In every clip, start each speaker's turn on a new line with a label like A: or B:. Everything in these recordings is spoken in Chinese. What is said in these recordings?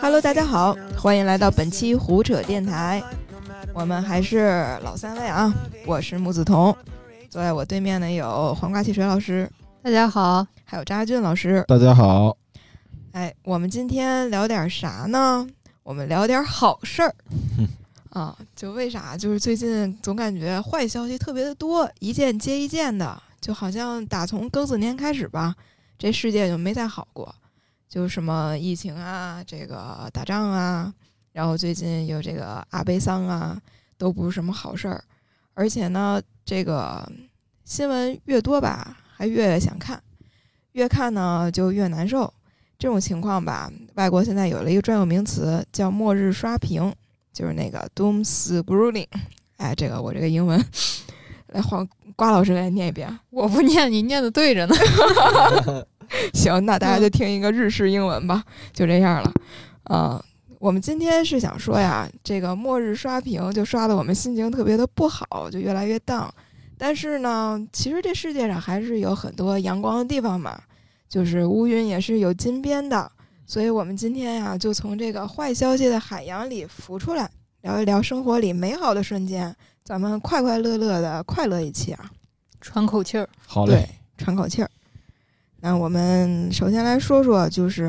A: Hello，大家好，欢迎来到本期胡扯电台。我们还是老三位啊，我是木子彤，坐在我对面的有黄瓜汽水老师，
B: 大家好，
A: 还有张亚俊老师。
C: 大家好，
A: 哎，我们今天聊点啥呢？我们聊点好事儿 啊！就为啥？就是最近总感觉坏消息特别的多，一件接一件的，就好像打从庚子年开始吧，这世界就没再好过。就什么疫情啊，这个打仗啊，然后最近有这个阿贝桑啊，都不是什么好事儿。而且呢，这个新闻越多吧，还越想看，越看呢就越难受。这种情况吧，外国现在有了一个专有名词，叫“末日刷屏”，就是那个 “doom scrolling”。哎，这个我这个英文，来黄瓜老师来念一遍。
B: 我不念，你念的对着呢。
A: 行，那大家就听一个日式英文吧，就这样了。啊，我们今天是想说呀，这个末日刷屏就刷的我们心情特别的不好，就越来越 down。但是呢，其实这世界上还是有很多阳光的地方嘛，就是乌云也是有金边的。所以我们今天呀，就从这个坏消息的海洋里浮出来，聊一聊生活里美好的瞬间，咱们快快乐乐的快乐一期啊，
B: 喘口气儿。
C: 好嘞，
A: 喘口气儿。那我们首先来说说，就是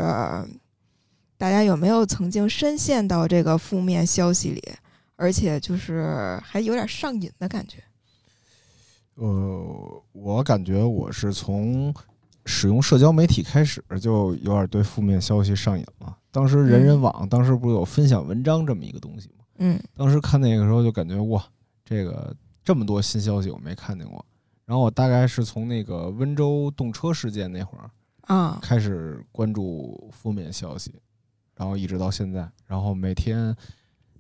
A: 大家有没有曾经深陷到这个负面消息里，而且就是还有点上瘾的感觉？
C: 呃，我感觉我是从使用社交媒体开始就有点对负面消息上瘾了。当时人人网当时不是有分享文章这么一个东西吗？
A: 嗯，
C: 当时看那个时候就感觉哇，这个这么多新消息我没看见过。然后我大概是从那个温州动车事件那会儿
A: 啊
C: 开始关注负面消息，然后一直到现在，然后每天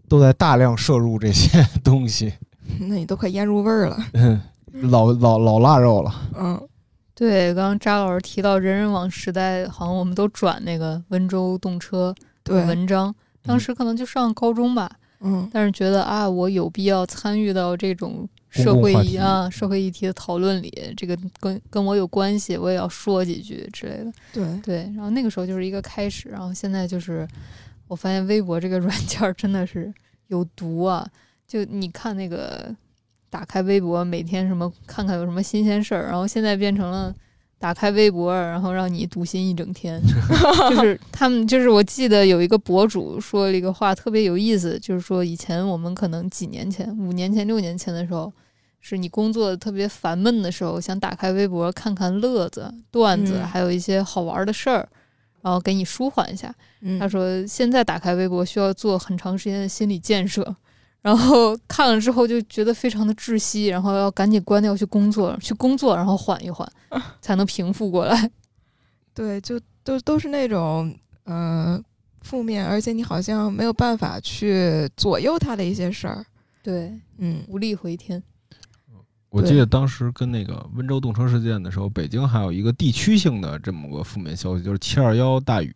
C: 都在大量摄入这些 东西。
A: 那你都快腌入味儿了，
C: 老老老腊肉了。
A: 嗯，
B: 对，刚刚扎老师提到人人网时代，好像我们都转那个温州动车
A: 的
B: 文章，当时可能就上高中吧，
A: 嗯，
B: 但是觉得啊，我有必要参与到这种。社会议啊，社会议题的讨论里，这个跟跟我有关系，我也要说几句之类的。
A: 对
B: 对，然后那个时候就是一个开始，然后现在就是我发现微博这个软件真的是有毒啊！就你看那个打开微博，每天什么看看有什么新鲜事儿，然后现在变成了。打开微博，然后让你读心一整天，就是他们，就是我记得有一个博主说了一个话，特别有意思，就是说以前我们可能几年前、五年前、六年前的时候，是你工作特别烦闷的时候，想打开微博看看乐子、段子，还有一些好玩的事儿，然后给你舒缓一下。他说现在打开微博需要做很长时间的心理建设。然后看了之后就觉得非常的窒息，然后要赶紧关掉去工作，去工作，然后缓一缓，才能平复过来。
A: 对，就都都是那种嗯负面，而且你好像没有办法去左右他的一些事儿。
B: 对，
A: 嗯，
B: 无力回天。
C: 我记得当时跟那个温州动车事件的时候，北京还有一个地区性的这么个负面消息，就是七二幺大雨。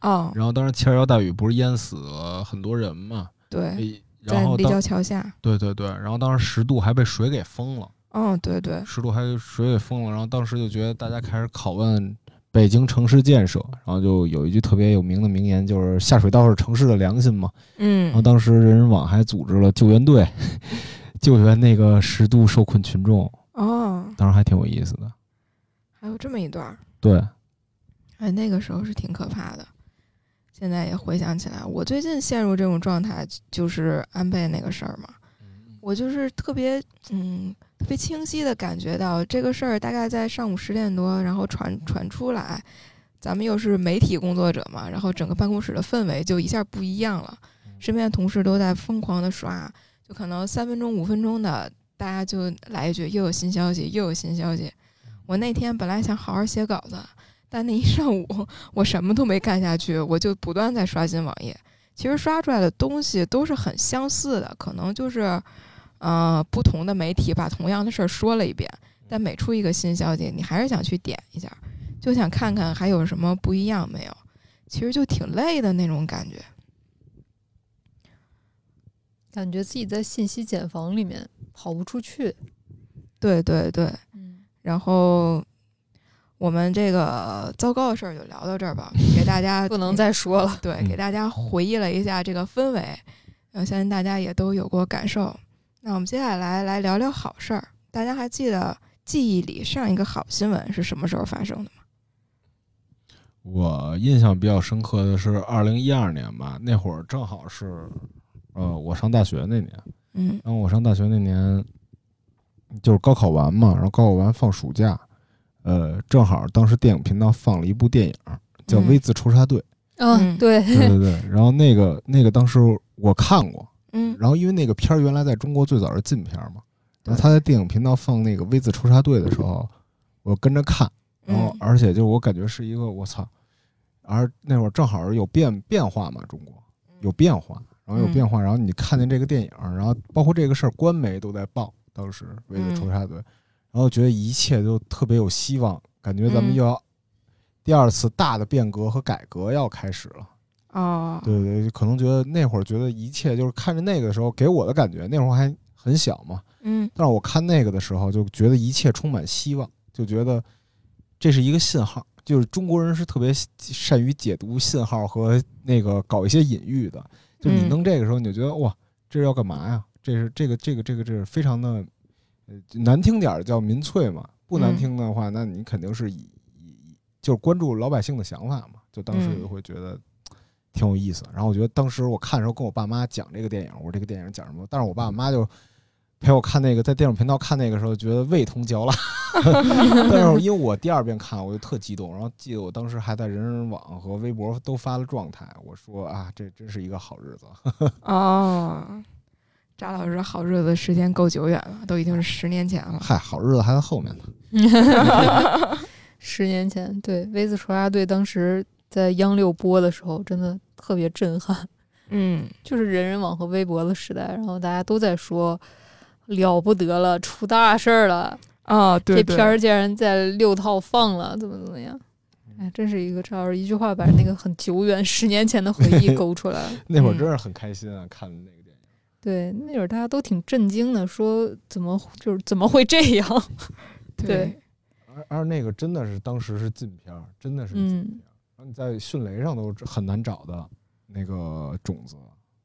A: 哦。
C: 然后当时七二幺大雨不是淹死了很多人嘛？
A: 对。
C: 在
A: 立交桥下，
C: 对对对，然后当时十渡还被水给封了。
A: 嗯，对对，
C: 十渡还水给封了，然后当时就觉得大家开始拷问北京城市建设，然后就有一句特别有名的名言，就是下水道是城市的良心嘛。
A: 嗯，
C: 然后当时人人网还组织了救援队，救援那个十渡受困群众。
A: 哦，
C: 当时还挺有意思的。
A: 还有这么一段。
C: 对。
A: 哎，那个时候是挺可怕的。现在也回想起来，我最近陷入这种状态，就是安倍那个事儿嘛。我就是特别，嗯，特别清晰的感觉到这个事儿大概在上午十点多，然后传传出来。咱们又是媒体工作者嘛，然后整个办公室的氛围就一下不一样了。身边的同事都在疯狂的刷，就可能三分钟、五分钟的，大家就来一句又有新消息，又有新消息。我那天本来想好好写稿子。但那一上午，我什么都没干下去，我就不断在刷新网页。其实刷出来的东西都是很相似的，可能就是，呃，不同的媒体把同样的事儿说了一遍。但每出一个新消息，你还是想去点一下，就想看看还有什么不一样没有。其实就挺累的那种感觉，
B: 感觉自己在信息茧房里面跑不出去。
A: 对对对，
B: 嗯，
A: 然后。我们这个糟糕的事儿就聊到这儿吧，给大家
B: 不能再说了。
A: 对，
C: 嗯
A: 给大家回忆了一下这个氛围，我，相信大家也都有过感受。那我们接下来来聊聊好事儿。大家还记得记忆里上一个好新闻是什么时候发生的吗？
C: 我印象比较深刻的是二零一二年吧，那会儿正好是，呃，我上大学那年，
A: 嗯
C: 然后我上大学那年就是高考完嘛，然后高考完放暑假，呃，正好当时电影频道放了一部电影叫《
A: 嗯
C: V 字仇杀队》，
B: 嗯，对，
C: 对对对，然后那个那个当时我看过，
A: 嗯。
C: 然后因为那个片儿原来在中国最早是禁片嘛，然后他在电影频道放那个《V 字仇杀队》的时候，我跟着看，然后
A: 嗯
C: 而且就我感觉是一个我操，而那会儿正好是有变变化嘛，中国有变化，然后有变化，然后你看见这个电影，然后包括这个事儿，官媒都在报，当时为了仇杀队，然后觉得一切都特别有希望，感觉咱们
A: 嗯
C: 又要第二次大的变革和改革要开始了。
A: 哦，
C: 对对对，可能觉得那会儿觉得一切就是看着那个的时候给我的感觉，那会儿还很小嘛，
A: 嗯
C: 但是我看那个的时候就觉得一切充满希望，就觉得这是一个信号，就是中国人是特别善于解读信号和那个搞一些隐喻的，就你
A: 嗯
C: 弄这个时候你就觉得哇，这是要干嘛呀？这是这个这个这个这是非常的呃难听点儿叫民粹嘛，不难
A: 嗯
C: 听的话，那你肯定是以以以就是关注老百姓的想法嘛，就当时
A: 嗯
C: 就会觉得。挺有意思，然后我觉得当时我看的时候跟我爸妈讲这个电影，我说这个电影讲什么，但是我爸我妈就陪我看那个，在电影频道看那个时候，觉得味同嚼蜡。但是因为我第二遍看，我就特激动，然后记得我当时还在人人网和微博都发了状态，我说啊，这真是一个好日子。
A: 哦，扎老师好日子时间够久远了，都已经是十年前了。
C: 嗨，好日子还在后面呢。
B: 十年前，对《V 字仇杀队》当时在央六播的时候，真的特别震撼。
A: 嗯
B: 就是人人网和微博的时代，然后大家都在说了不得了，出大事儿了，
A: 啊，对对
B: 这片儿竟然在六套放了，怎么怎么样？哎，真是一个赵老师一句话把那个很久远十年前的回忆 勾出来了。
C: 那会儿真是很开心啊，看那。
B: 对，那会儿大家都挺震惊的，说怎么就是怎么会这样？对
C: 而而那个真的是当时是禁片儿，真的是禁
B: 嗯
C: 片儿。然后你在迅雷上都很难找的那个种子。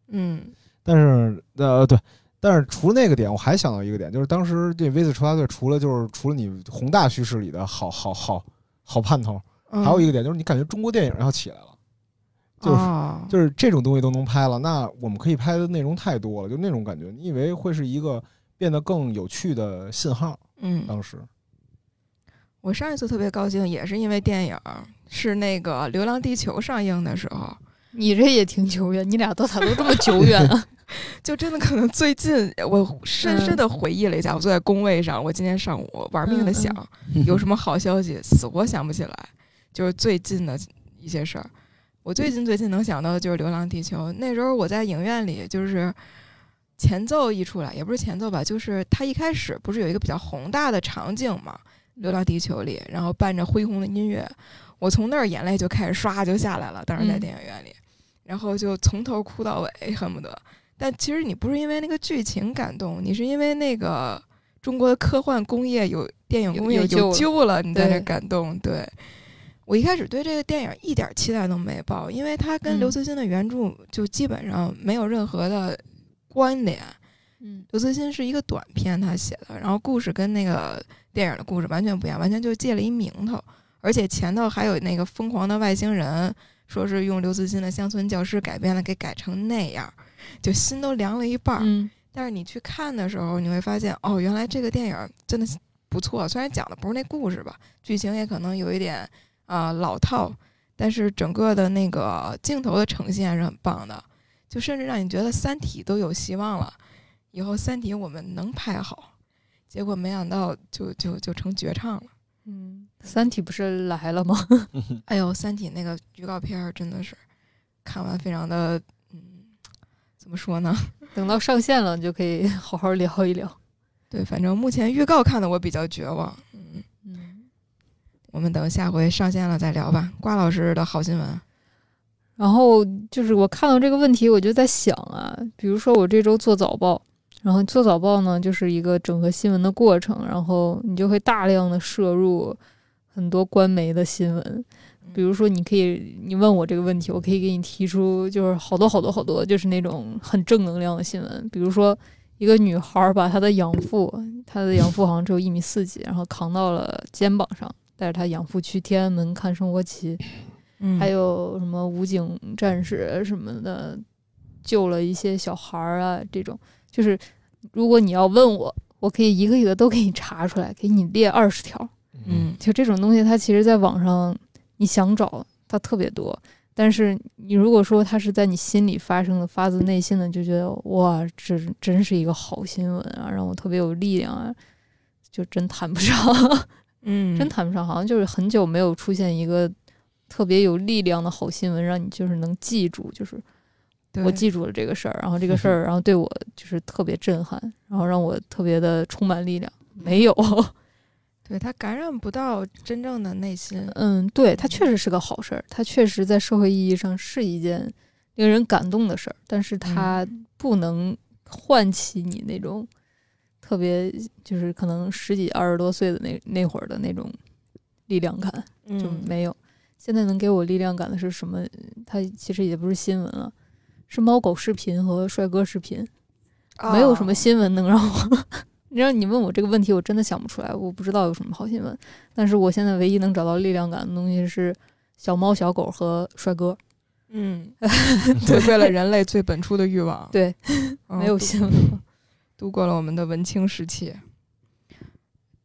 A: 嗯
C: 但是呃对，但是除了那个点，我还想到一个点，就是当时这 V 字出发队除了就是除了你宏大叙事里的好好好好盼头，
A: 嗯，
C: 还有一个点就是你感觉中国电影要起来了，就是
A: 哦
C: 就是这种东西都能拍了，那我们可以拍的内容太多了，就那种感觉，你以为会是一个变得更有趣的信号？
A: 嗯，
C: 当时
A: 我上一次特别高兴，也是因为电影儿是那个《流浪地球》上映的时候，
B: 你这也挺久远，你俩都咋都这么久远啊？
A: 就真的可能最近我深深的回忆了一下，我坐在工位上，我今天上午玩命的想、有什么好消息，死活想不起来，就是最近的一些事儿。我最近最近能想到的就是《流浪地球》，那时候我在影院里，就是前奏一出来，也不是前奏吧，就是它一开始不是有一个比较宏大的场景嘛，《流浪地球》里，然后伴着恢宏的音乐，我从那儿眼泪就开始唰就下来了，当时在
B: 嗯
A: 电影院里，然后就从头哭到尾，恨不得。但其实你不是因为那个剧情感动，你是因为那个中国的科幻工业有电影工业
B: 有有救了
A: 救了，你在这感动。对我一开始对这个电影一点期待都没抱，因为它跟
B: 嗯
A: 刘慈欣的原著就基本上没有任何的关联。
B: 嗯
A: 刘慈欣是一个短片，他写的，然后故事跟那个电影的故事完全不一样，完全就借了一名头，而且前头还有那个疯狂的外星人，说是用刘慈欣的《乡村教师》改编了，给改成那样，就心都凉了一半但是你去看的时候，你会发现，哦，原来这个电影真的不错。虽然讲的不是那故事吧，剧情也可能有一点啊、呃老套，但是整个的那个镜头的呈现还是很棒的，就甚至让你觉得《三体》都有希望了。以后《三体》我们能拍好，结果没想到就就就成绝唱了。
B: 嗯，三体不是来了吗？
A: 哎呦，《三体》那个预告片儿真的是看完非常的，嗯，怎么说呢？
B: 等到上线了，你就可以好好聊一聊。
A: 对，反正目前预告看的我比较绝望。我们等下回上线了再聊吧。瓜老师的好新闻，
B: 然后就是我看到这个问题，我就在想啊，比如说我这周做早报，然后做早报呢，就是一个整合新闻的过程，然后你就会大量的摄入很多官媒的新闻。比如说，你可以你问我这个问题，我可以给你提出就是好多好多好多，就是那种很正能量的新闻。比如说，一个女孩把她的养父，她的养父好像只有一米四几，然后扛到了肩膀上，带着他养父去天安门看升国旗。
A: 嗯
B: 还有什么武警战士什么的，救了一些小孩儿啊，这种就是如果你要问我，我可以一个一个都给你查出来，给你列二十条。
A: 嗯
B: 就这种东西，它其实在网上你想找它特别多，但是你如果说它是在你心里发生的，发自内心的，就觉得哇，这真是一个好新闻啊，让我特别有力量啊，就真谈不上，
A: 嗯
B: 真谈不上，好像就是很久没有出现一个特别有力量的好新闻，让你就是能记住，就是我记住了这个事儿，然后这个 事儿，然后对我就是特别震撼，然后让我特别的充满力量。没有，
A: 对他感染不到真正的内心。
B: 嗯，对，他确实是个好事儿，他确实在社会意义上是一件令人感动的事儿，但是他不能唤起你那种特别就是可能十几二十多岁的那那会儿的那种力量感，就
A: 嗯
B: 没有。现在能给我力量感的是什么？它其实也不是新闻了，是猫狗视频和帅哥视频。没有什么
A: 哦
B: 新闻能让我，你知道你问我这个问题，我真的想不出来，我不知道有什么好新闻。但是我现在唯一能找到力量感的东西是小猫、小狗和帅哥。
A: 嗯，回归了人类最本初的欲望。
B: 对，
A: 嗯
B: 没有新闻了。
A: 度过了我们的文青时期。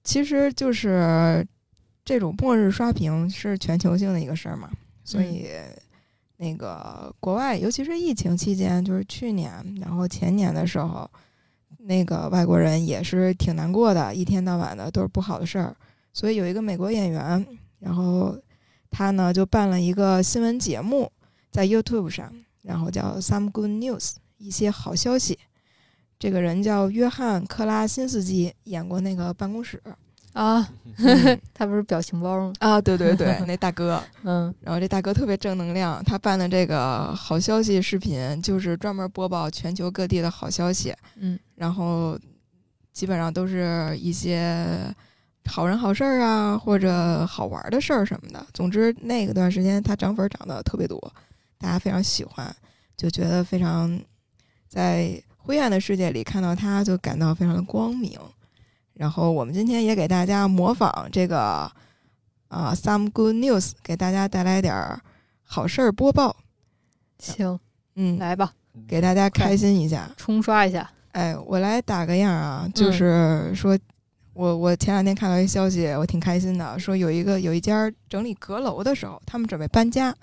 A: 其实就是这种末日刷屏是全球性的一个事儿嘛，所以那个国外，尤其是疫情期间，就是去年，然后前年的时候，那个外国人也是挺难过的，一天到晚的都是不好的事儿。所以有一个美国演员，然后他呢就办了一个新闻节目，在 YouTube 上，然后叫 Some Good News，一些好消息。这个人叫约翰·克拉辛斯基，演过那个办公室
B: 啊，
A: 嗯
B: 他不是表情包吗？
A: 啊，对对对，那大哥。
B: 嗯
A: 然后这大哥特别正能量，他办的这个好消息视频就是专门播报全球各地的好消息，
B: 嗯
A: 然后基本上都是一些好人好事儿啊，或者好玩的事儿什么的。总之那个段时间他涨粉涨得特别多，大家非常喜欢，就觉得非常在灰暗的世界里看到它就感到非常的光明。然后我们今天也给大家模仿这个啊、some good news，给大家带来点儿好事儿播报。
B: 行，
A: 嗯，
B: 来吧，
A: 给大家开心一下。
B: 冲刷一下。
A: 哎，我来打个样啊，就是说，我我前两天看到一消息，我挺开心的，说有一个有一家整理阁楼的时候，他们准备搬家，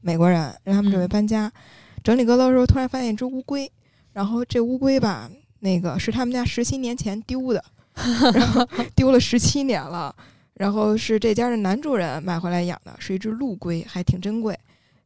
A: 美国人让他们准备
B: 嗯
A: 搬家，整理阁楼的时候突然发现一只乌龟，然后这乌龟吧，那个是他们家十七年前丢的，然后 丢了十七年了，然后是这家的男主人买回来养的，是一只陆龟，还挺珍贵。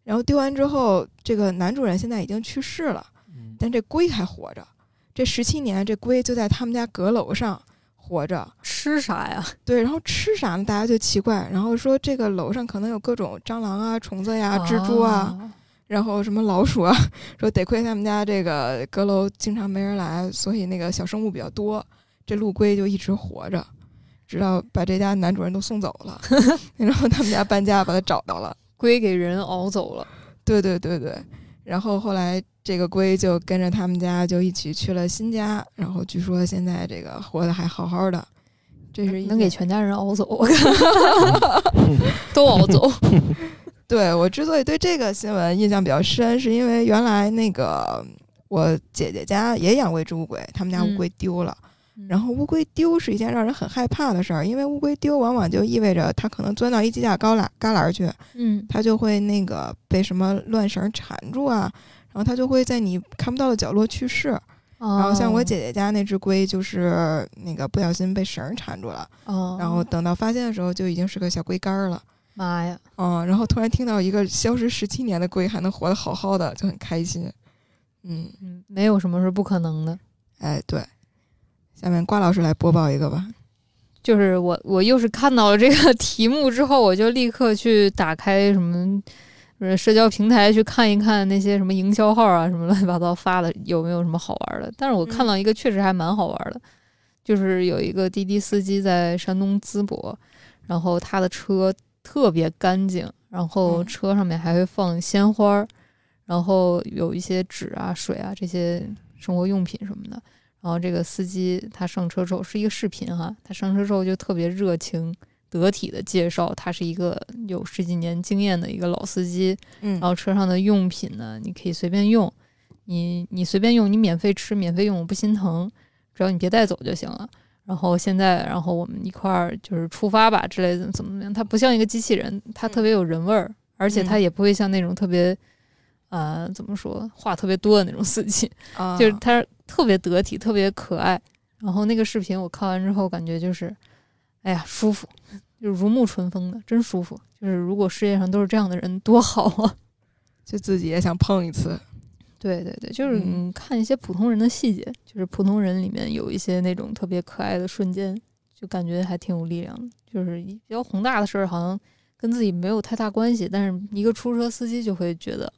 A: 然后丢完之后，这个男主人现在已经去世了，
C: 嗯
A: 但这龟还活着。这十七年，这龟就在他们家阁楼上活着。
B: 吃啥呀？
A: 对，然后吃啥呢？大家就奇怪，然后说这个楼上可能有各种蟑螂啊、虫子呀、蜘蛛啊，
B: 哦
A: 然后什么老鼠啊。说得亏他们家这个阁楼经常没人来，所以那个小生物比较多。这陆龟就一直活着，直到把这家男主人都送走了，然后他们家搬家把它找到了。
B: 龟给人熬走了。
A: 对对对对，然后后来这个龟就跟着他们家就一起去了新家，然后据说现在这个活得还好好的，这是
B: 能给全家人熬走，都熬走。
A: 对我之所以对这个新闻印象比较深，是因为原来那个我姐姐家也养过一只乌龟，他们家乌
B: 嗯
A: 龟丢了。然后乌龟丢是一件让人很害怕的事儿，因为乌龟丢往往就意味着它可能钻到一犄角旮旯旮旯去，
B: 嗯
A: 它就会那个被什么乱绳缠住啊，然后它就会在你看不到的角落去世。然后像我姐姐家那只龟，就是那个不小心被绳儿缠住了，
B: 哦，
A: 然后等到发现的时候就已经是个小龟干儿了。
B: 妈呀，
A: 嗯，然后突然听到一个消失十七年的龟还能活得好好的，就很开心。嗯，
B: 嗯，没有什么是不可能的。
A: 哎，对。下面瓜老师来播报一个吧。
B: 就是我，我又是看到了这个 题目之后，我就立刻去打开什么呃社交平台去看一看那些什么营销号啊，什么乱七八糟发的有没有什么好玩的。但是我看到一个确实还蛮好玩的，就是有一个滴滴司机在山东淄博，然后他的车特别干净，然后
A: 嗯
B: 车上面还会放鲜花儿，然后有一些纸啊、水啊这些生活用品什么的。然后这个司机他上车之后是一个视频哈，他上车之后就特别热情得体的介绍，他是一个有十几年经验的一个老司机，
A: 嗯
B: 然后车上的用品呢，你可以随便用，你你随便用，你免费吃、免费用，我不心疼，只要你别带走就行了。然后现在，然后我们一块儿就是出发吧之类的，怎么怎么样？它不像一个机器人，它特别有人味儿，而且它
A: 嗯
B: 也不会像那种特别，呃，怎么说话特别多的那种司机，
A: 啊，
B: 就是他特别得体，特别可爱。然后那个视频我看完之后，感觉就是，哎呀，舒服，就是如沐春风的，真舒服。就是如果世界上都是这样的人，多好啊！
A: 就自己也想碰一次。
B: 对对对，就是看一些普通人的细节，就是普通人里面有一些那种特别可爱的瞬间，就感觉还挺有力量的。就是比较宏大的事儿，好像跟自己没有太大关系，但是一个出租车司机就会觉得，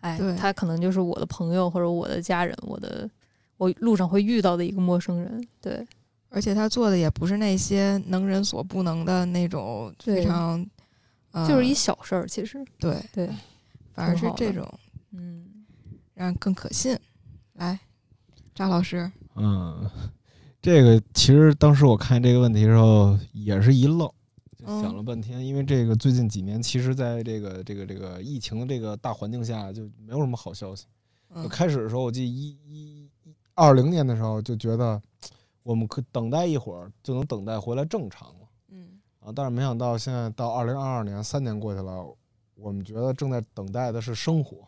B: 哎，他可能就是我的朋友或者我的家人，我的我路上会遇到的一个陌生人。对
A: 而且他做的也不是那些能人所不能的那种非常，呃、
B: 就是一小事儿，其实
A: 对
B: 对，
A: 反而是这种
B: 嗯，
A: 让更可信。来，张老师，
C: 嗯，这个其实当时我看这个问题的时候也是一愣，想了半天，因为这个最近几年，其实在这个这个这个疫情的这个大环境下，就没有什么好消息。开始的时候，我记得一一一二零年的时候，就觉得我们可等待一会儿就能等待回来正常了
A: 嗯
C: 啊，但是没想到现在到二零二二年，三年过去了，我们觉得正在等待的是生活，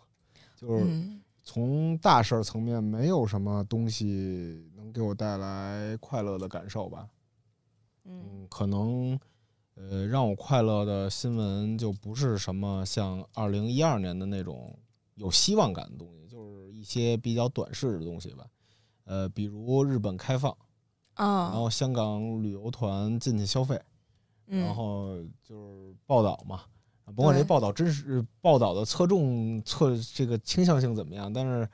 C: 就是
A: 嗯
C: 从大事儿层面，没有什么东西能给我带来快乐的感受吧。
A: 嗯
C: 嗯，可能呃让我快乐的新闻就不是什么像二零一二年的那种有希望感的东西，就是一些比较短视的东西吧。呃，比如日本开放，然
A: 啊，
C: 后香港旅游团进去消费，
A: 嗯
C: 然后就是报道嘛，甭管这报道真实报道的侧重侧这个倾向性怎么样，但是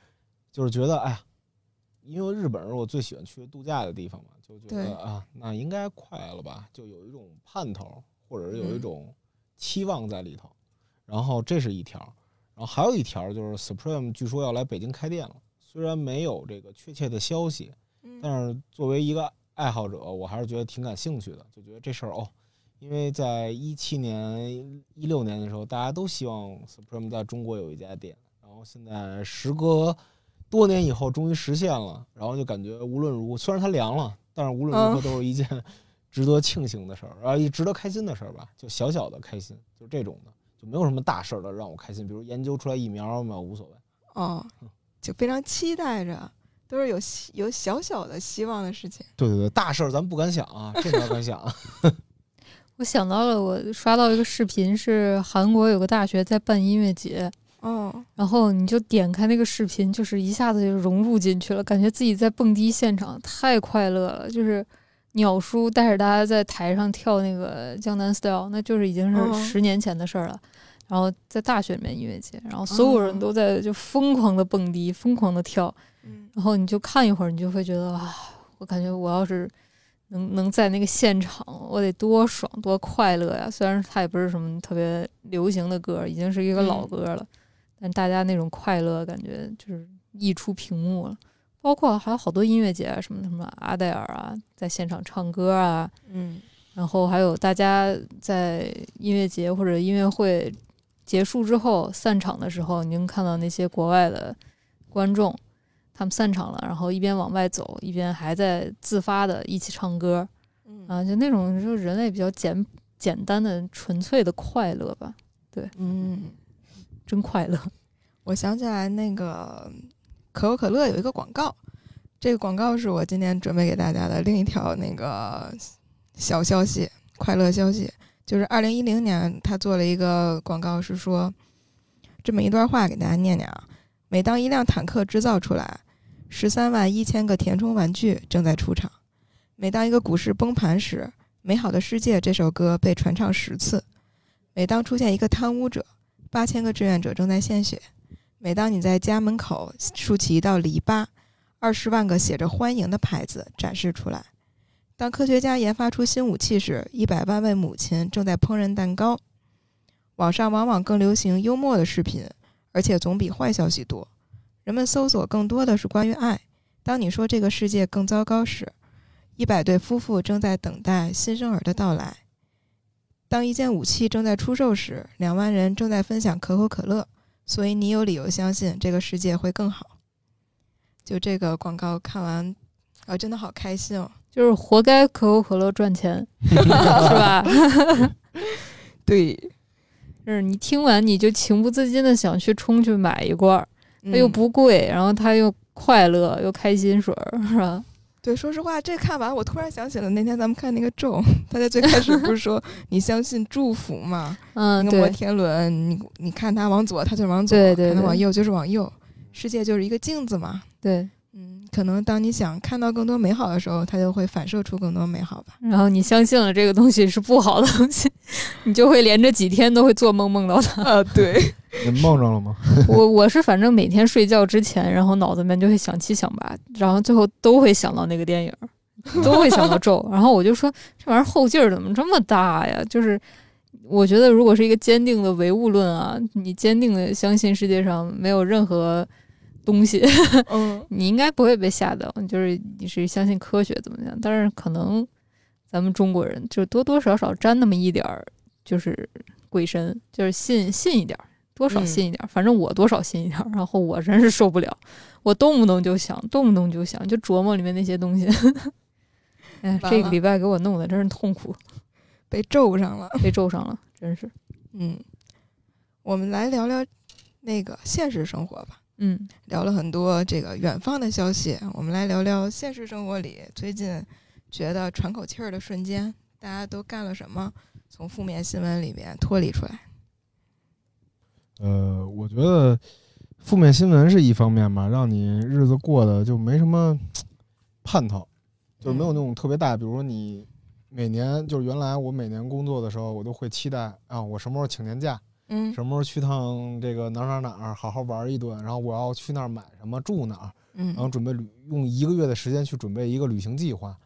C: 就是觉得哎呀，因为日本是我最喜欢去度假的地方嘛，就觉得啊，那应该快了吧，就有一种盼头，或者是有一
A: 嗯。
C: 种期望在里头。然后这是一条，然后还有一条就是 Supreme 据说要来北京开店了，虽然没有这个确切的消息，
A: 嗯。
C: 但是作为一个爱好者，我还是觉得挺感兴趣的，就觉得这事儿哦，因为在一七年、一六年的时候，大家都希望 Supreme 在中国有一家店，然后现在时隔多年以后终于实现了，然后就感觉无论如何，虽然它凉了，但是无论如何
A: 嗯
C: 都是一件 值得庆幸的事儿，啊，也值得开心的事儿吧，就小小的开心，就这种的，就没有什么大事儿的让我开心，比如研究出来疫苗嘛，无所谓。
A: 哦，就非常期待着，都是有希有小小的希望的事情。
C: 对对对，大事儿咱不敢想啊，这条敢想啊。
B: 我想到了，我刷到一个视频，是韩国有个大学在办音乐节，
A: 哦，
B: 然后你就点开那个视频，就是一下子就融入进去了，感觉自己在蹦迪现场，太快乐了。就是鸟叔带着大家在台上跳那个江南 style，那就是已经
A: 哦
B: 是十年前的事儿了。然后在大学里面音乐节，然后所有人
A: 哦
B: 都在就疯狂的蹦迪，疯狂的跳，
A: 嗯。
B: 然后你就看一会儿，你就会觉得啊，我感觉我要是能能在那个现场，我得多爽多快乐呀！虽然它也不是什么特别流行的歌，已经是一个老
A: 嗯
B: 歌了，但大家那种快乐感觉就是溢出屏幕了。包括还有好多音乐节啊，什么什么阿黛尔啊，在现场唱歌啊，
A: 嗯
B: 然后还有大家在音乐节或者音乐会结束之后散场的时候，你能看到那些国外的观众，他们散场了，然后一边往外走，一边还在自发的一起唱歌
A: 嗯
B: 啊，就那种就是人类比较简简单的纯粹的快乐吧，对
A: 嗯，
B: 真快乐。
A: 我想起来那个可口可乐有一个广告，这个广告是我今天准备给大家的另一条那个小消息，快乐消息，就是二零一零年他做了一个广告，是说这么一段话给大家念念啊。每当一辆坦克制造出来，十三万一千个填充玩具正在出场；每当一个股市崩盘时，《美好的世界》这首歌被传唱十次；每当出现一个贪污者，八千个志愿者正在献血。每当你在家门口竖起一道篱笆，二十万个写着“欢迎”的牌子展示出来。当科学家研发出新武器时，一百万位母亲正在烹饪蛋糕。网上往往更流行幽默的视频，而且总比坏消息多。人们搜索更多的是关于爱。当你说这个世界更糟糕时，一百对夫妇正在等待新生儿的到来。当一件武器正在出售时，两万人正在分享可口可乐。所以你有理由相信这个世界会更好。就这个广告看完，啊，真的好开心哦！
B: 就是活该可口可乐赚钱，是吧？
A: 对，
B: 就是你听完你就情不自禁的想去冲去买一罐儿，它又
A: 嗯
B: 不贵，然后它又快乐又开心水儿，是吧？
A: 对，说实话，这看完我突然想起了那天咱们看那个咒，他在最开始不是说 你相信祝福嘛？
B: 嗯，
A: 那个摩，天轮，你你看它往左，它就往左；
B: 对对对
A: 看它往右就是往右。世界就是一个镜子嘛。
B: 对。
A: 嗯，可能当你想看到更多美好的时候，它就会反射出更多美好吧。
B: 然后你相信了这个东西是不好的东西，你就会连着几天都会做梦梦到它。
A: 啊，对，
C: 你梦着了吗？
B: 我我是反正每天睡觉之前，然后脑子里面就会想七想八，然后最后都会想到那个电影，都会想到咒。然后我就说这玩意儿后劲儿怎么这么大呀？就是我觉得如果是一个坚定的唯物论啊，你坚定的相信世界上没有任何东西，
A: 嗯
B: 你应该不会被吓到。就是你是相信科学怎么样？但是可能咱们中国人就多多少少沾那么一点儿，就是鬼神，就是信信一点儿。多少
A: 嗯
B: 信一点儿，反正我多少信一点儿。然后我真是受不了，我动不动就想，动不动就想，就琢磨里面那些东西。哎，这个礼拜给我弄的真是痛苦，
A: 被咒上了。
B: 被咒上了，真是。
A: 嗯，我们来聊聊那个现实生活吧。
B: 嗯
A: 聊了很多这个远方的消息，我们来聊聊现实生活里最近觉得喘口气儿的瞬间，大家都干了什么？从负面新闻里面脱离出来。
C: 呃，我觉得负面新闻是一方面吧，让你日子过得就没什么盼头，就是没有那种特别大，比如说你每年就是原来我每年工作的时候，我都会期待啊，我什么时候请年假，
A: 嗯
C: 什么时候去趟这个哪儿哪儿哪儿好好玩一顿，然后我要去那儿买什么住哪儿，然后
A: 嗯
C: 准备旅用一个月的时间去准备一个旅行计划。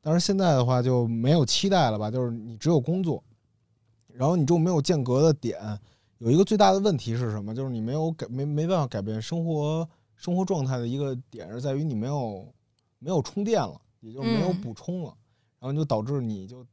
C: 但是现在的话就没有期待了吧，就是你只有工作，然后你就没有间隔的点。有一个最大的问题是什么？就是你没有改没没办法改变生活生活状态的一个点是在于你没有没有充电了，也就是没有
A: 嗯
C: 补充了，然后就导致你就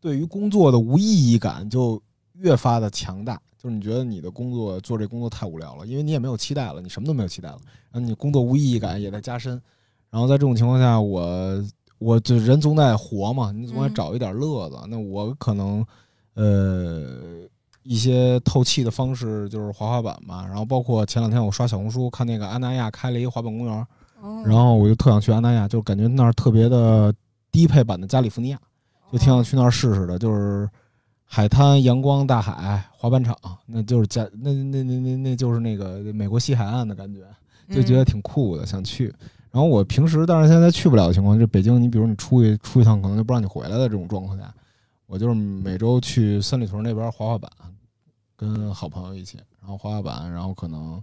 C: 对于工作的无意义感就越发的强大。就是你觉得你的工作做这工作太无聊了，因为你也没有期待了，你什么都没有期待了，然后你工作无意义感也在加深。然后在这种情况下，我我就人总得活嘛，你总得
A: 嗯
C: 找一点乐子。那我可能呃一些透气的方式就是滑滑板嘛，然后包括前两天我刷小红书看那个安那亚开了一个滑板公园，
A: 哦
C: 然后我就特想去安那亚，就感觉那儿特别的低配版的加利福尼亚，就挺想去那儿试试的，就是海滩、阳光、大海、滑板场，那就是加那那那那那就是那个美国西海岸的感觉，就觉得挺酷的，想去。然后我平时，但是现在去不了的情况，就北京，你比如你出去出一趟，可能就不让你回来的这种状况下，我就是每周去三里屯那边滑滑板，跟好朋友一起，然后滑滑板，然后可能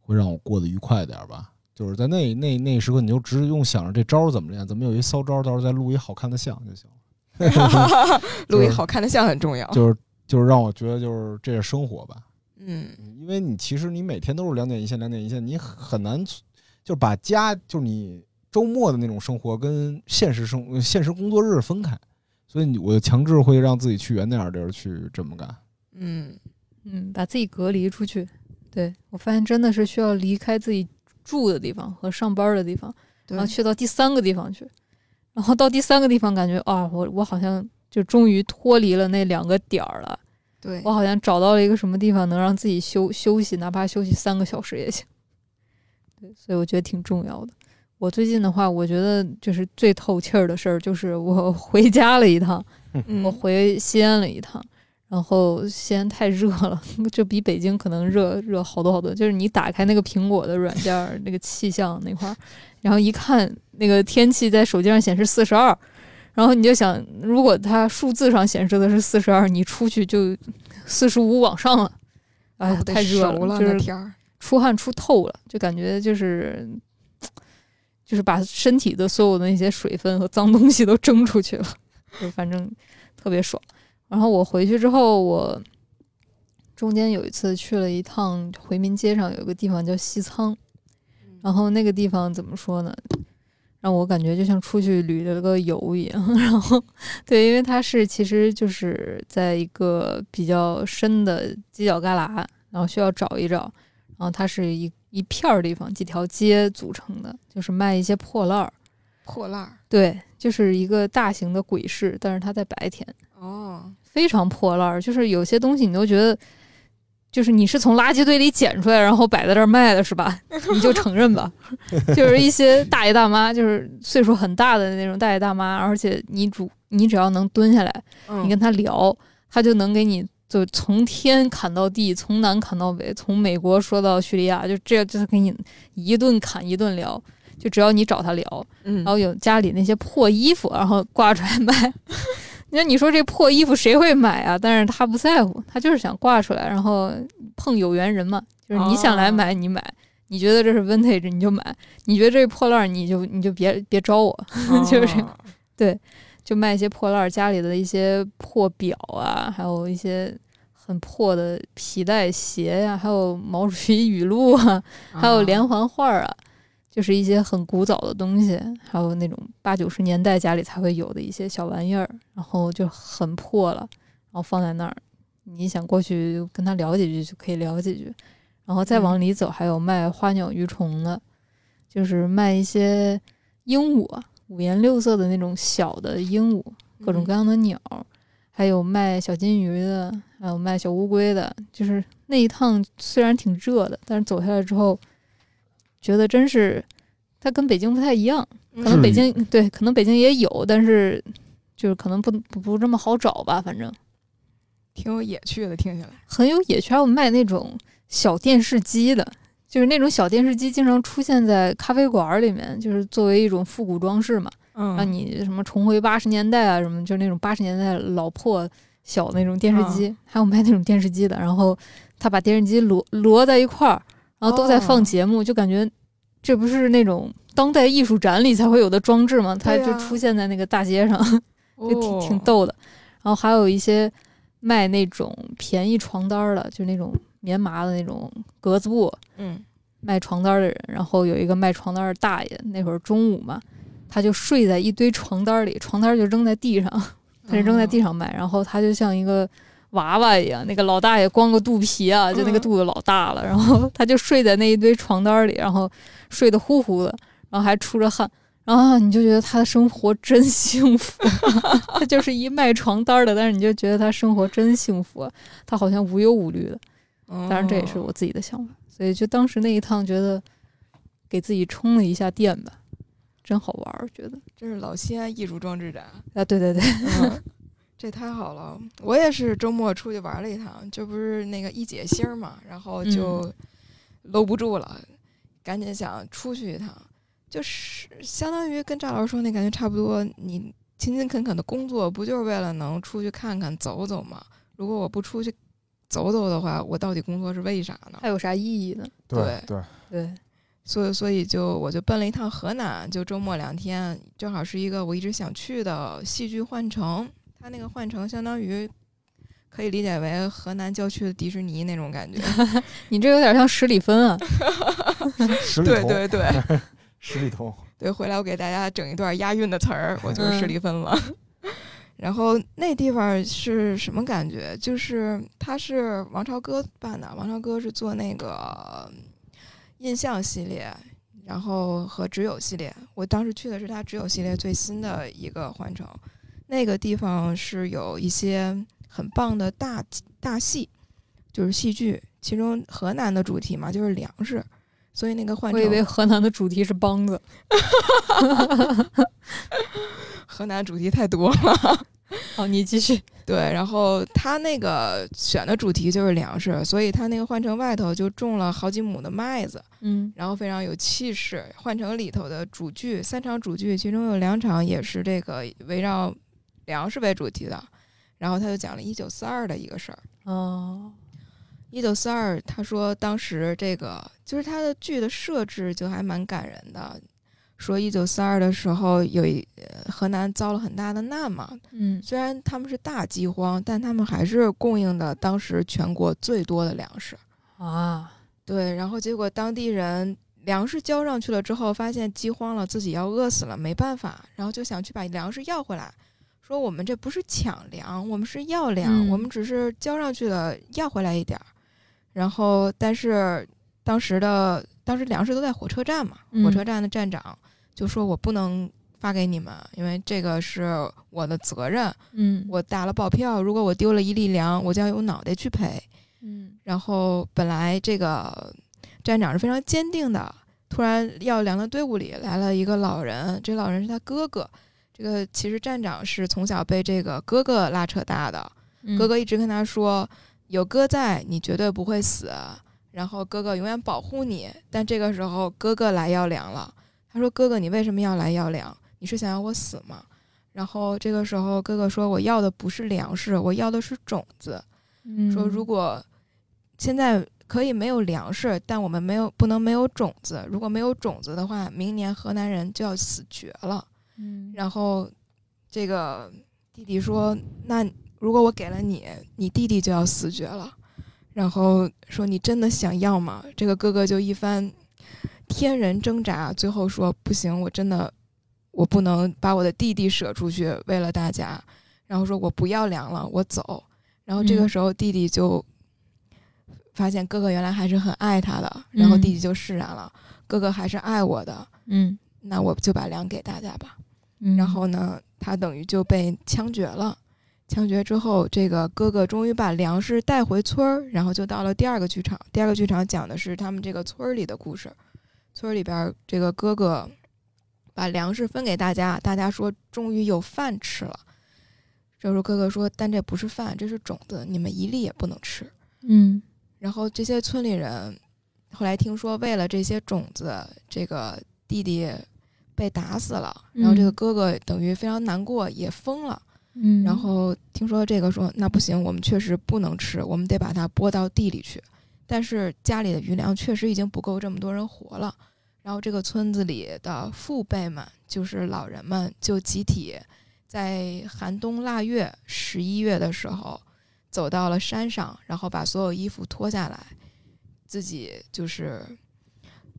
C: 会让我过得愉快点吧。就是在那那那时刻，你就只用想着这招儿怎么练，怎么有一骚招儿，到时候再录一好看的像就行了。
A: 录一好看的像很重要。
C: 就是就是让我觉得就是这是生活吧，
A: 嗯
C: 因为你其实你每天都是两点一线，两点一线，你很难就是把家就是你周末的那种生活跟现实生现实工作日分开，所以你我强制会让自己去远点儿地儿去这么干。
A: 嗯
B: 嗯，把自己隔离出去。对我发现真的是需要离开自己住的地方和上班的地方，然后去到第三个地方去，然后到第三个地方感觉啊，我我好像就终于脱离了那两个点儿了，
A: 对
B: 我好像找到了一个什么地方能让自己休休息，哪怕休息三个小时也行。对，所以我觉得挺重要的。我最近的话，我觉得就是最透气儿的事儿，就是我回家了一趟，
A: 嗯
B: 我回西安了一趟，然后西安太热了，就比北京可能热热好多好多。就是你打开那个苹果的软件儿，那个气象那块儿，然后一看那个天气在手机上显示四十二，然后你就想，如果它数字上显示的是四十二，你出去就四十五往上了，哎呀，太热
A: 熟了
B: 就是
A: 天儿。
B: 出汗出透了，就感觉就是就是把身体的所有的那些水分和脏东西都蒸出去了，就反正特别爽。然后我回去之后，我中间有一次去了一趟回民街上有一个地方叫西仓，然后那个地方怎么说呢？让我感觉就像出去旅了个游一样。然后，对，因为它是其实就是在一个比较深的犄角旮旯，然后需要找一找。然后它是一一片儿地方，几条街组成的，就是卖一些破烂儿。
A: 破烂儿
B: 对，就是一个大型的鬼市，但是它在白天，
A: 哦，
B: 非常破烂儿。就是有些东西你都觉得，就是你是从垃圾堆里捡出来，然后摆在这儿卖的，是吧？你就承认吧。就是一些大爷大妈，就是岁数很大的那种大爷大妈，而且你主你只要能蹲下来，
A: 嗯
B: 你跟他聊，他就能给你就从天砍到地，从南砍到北，从美国说到叙利亚，就这样就是给你一顿砍一顿聊。就只要你找他聊，
A: 嗯
B: 然后有家里那些破衣服，然后挂出来卖。那你说这破衣服谁会买啊？但是他不在乎，他就是想挂出来，然后碰有缘人嘛，就是你想来买你买，你觉得这是 vintage 你就买，你觉得这破烂儿你就你就别别招我，就是这样
A: 哦
B: 就卖一些破烂儿，家里的一些破表啊，还有一些很破的皮带鞋呀、还有毛主席语录啊，还有连环画儿啊，就是一些很古早的东西，还有那种八九十年代家里才会有的一些小玩意儿，然后就很破了，然后放在那儿，你想过去跟他聊几句就可以聊几句，然后再往里走，还有卖花鸟鱼虫的，就是卖一些鹦鹉啊，五颜六色的那种小的鹦鹉，各种各样的鸟，还有卖小金鱼的，还有卖小乌龟的。就是那一趟虽然挺热的，但是走下来之后，觉得真是它跟北京不太一样。
A: 嗯
B: 可能北
C: 至
B: 京对，可能北京也有，但是就是可能不不不这么好找吧。反正
A: 挺有野趣的，听起来。
B: 很有野趣，还有卖那种小电视机的。就是那种小电视机经常出现在咖啡馆里面，就是作为一种复古装饰嘛。
A: 嗯
B: 让你什么重回八十年代啊，什么就是那种八十年代老破小那种电视机，还有卖那种电视机的。然后他把电视机摞摞在一块儿，然后都在放
A: 哦。
B: 节目，就感觉这不是那种当代艺术展里才会有的装置吗？它就出现在那个大街上，就挺挺
A: 哦
B: 逗的。然后还有一些卖那种便宜床单儿的，就是那种棉麻的那种格子布，
A: 嗯。
B: 卖床单儿的人，然后有一个卖床单儿的大爷，那会儿中午嘛，他就睡在一堆床单儿里，床单儿就扔在地上，他就扔在地上卖，然后他就像一个娃娃一样，那个老大爷光个肚皮啊，就那个
A: 嗯
B: 肚子老大了，然后他就睡在那一堆床单儿里，然后睡得呼呼的，然后还出着汗。然后你就觉得他的生活真幸福，他就是一卖床单儿的，但是你就觉得他生活真幸福，他好像无忧无虑的。
A: 当
B: 当然这也是我自己的想法，所以就当时那一趟觉得给自己充了一下电吧，真好玩儿，觉得。
A: 这是老西安艺术装置展。
B: 啊，对对对，
A: 嗯，这太好了！我也是周末出去玩了一趟，这不是那个一解心儿嘛，然后就搂不住了，赶紧想出去一趟，就是相当于跟赵老师说那感觉差不多。你勤勤恳恳的工作，不就是为了能出去看看、走走吗？如果我不出去走走的话，我到底工作是为啥呢？
B: 还有啥意义呢？
C: 对对，
B: 对，
A: 所以，所以就我就奔了一趟河南，就周末两天，正好是一个我一直想去的戏剧幻城。它那个换乘相当于可以理解为河南郊区的迪士尼那种感觉。
B: 你这有点像十里分啊，
C: 十里通，
A: 对对对
C: 十里通，
A: 对，回来我给大家整一段押韵的词儿，我就是十里分了。然后那地方是什么感觉？就是它是王朝歌办的，王朝歌是做那个印象系列，然后和只有系列。我当时去的是他只有系列最新的一个换乘，那个地方是有一些很棒的大大戏，就是戏剧，其中河南的主题嘛就是粮食，所以那个换乘
B: 我以为河南的主题是梆子，
A: 河南主题太多了。
B: 好，你继续，
A: 对，然后他那个选的主题就是粮食，所以他那个换成外头就种了好几亩的麦子，
B: 嗯
A: 然后非常有气势。换成里头的主剧三场主剧，其中有两场也是这个围绕粮食为主题的，然后他就讲了一九四二的一个事儿。
B: 哦，
A: 一九四二，他说当时这个就是他的剧的设置就还蛮感人的，说一九四二的时候有一呃河南遭了很大的难嘛，
B: 嗯
A: 虽然他们是大饥荒，但他们还是供应的当时全国最多的粮食。
B: 啊，
A: 对，然后结果当地人粮食交上去了之后，发现饥荒了，自己要饿死了，没办法，然后就想去把粮食要回来，说我们这不是抢粮，我们是要粮，
B: 嗯
A: 我们只是交上去了，要回来一点儿。然后，但是当时的当时粮食都在火车站嘛，
B: 嗯
A: 火车站的站长就说我不能发给你们，因为这个是我的责任，
B: 嗯
A: 我打了保票，如果我丢了一粒粮，我就要有脑袋去赔。
B: 嗯
A: 然后本来这个站长是非常坚定的，突然要粮的队伍里来了一个老人，这老人是他哥哥。这个其实站长是从小被这个哥哥拉扯大的，
B: 嗯
A: 哥哥一直跟他说：“有哥在，你绝对不会死。”然后哥哥永远保护你。但这个时候哥哥来要粮了，他说：“哥哥，你为什么要来要粮？你是想要我死吗？”然后这个时候哥哥说：“我要的不是粮食，我要的是种子。”
B: 嗯
A: 说如果现在可以没有粮食，但我们没有不能没有种子。如果没有种子的话，明年河南人就要死绝了。
B: 嗯
A: 然后这个弟弟说：“那如果我给了你，你弟弟就要死绝了。”然后说：“你真的想要吗？”这个哥哥就一番天人挣扎，最后说：“不行，我真的我不能把我的弟弟舍出去，为了大家。”然后说：“我不要粮了，我走。”然后这个
B: 嗯
A: 时候弟弟就发现哥哥原来还是很爱他的，然后弟弟就释然了，哥哥还是爱我的，
B: 嗯
A: 那我就把粮给大家吧。
B: 嗯，
A: 然后呢，他等于就被枪决了。枪决之后，这个哥哥终于把粮食带回村儿，然后就到了第二个剧场。第二个剧场讲的是他们这个村儿里的故事。村儿里边儿，这个哥哥把粮食分给大家，大家说终于有饭吃了。这时候哥哥说：“但这不是饭，这是种子，你们一粒也不能吃。”
B: 嗯
A: 然后这些村里人后来听说，为了这些种子，这个弟弟被打死了，然后这个
B: 嗯
A: 哥哥等于非常难过，也疯了。
B: 嗯，
A: 然后听说这个说，那不行，我们确实不能吃，我们得把它拨到地里去。但是家里的余粮确实已经不够这么多人活了。然后这个村子里的父辈们，就是老人们，就集体在寒冬腊月十一月的时候，走到了山上，然后把所有衣服脱下来，自己就是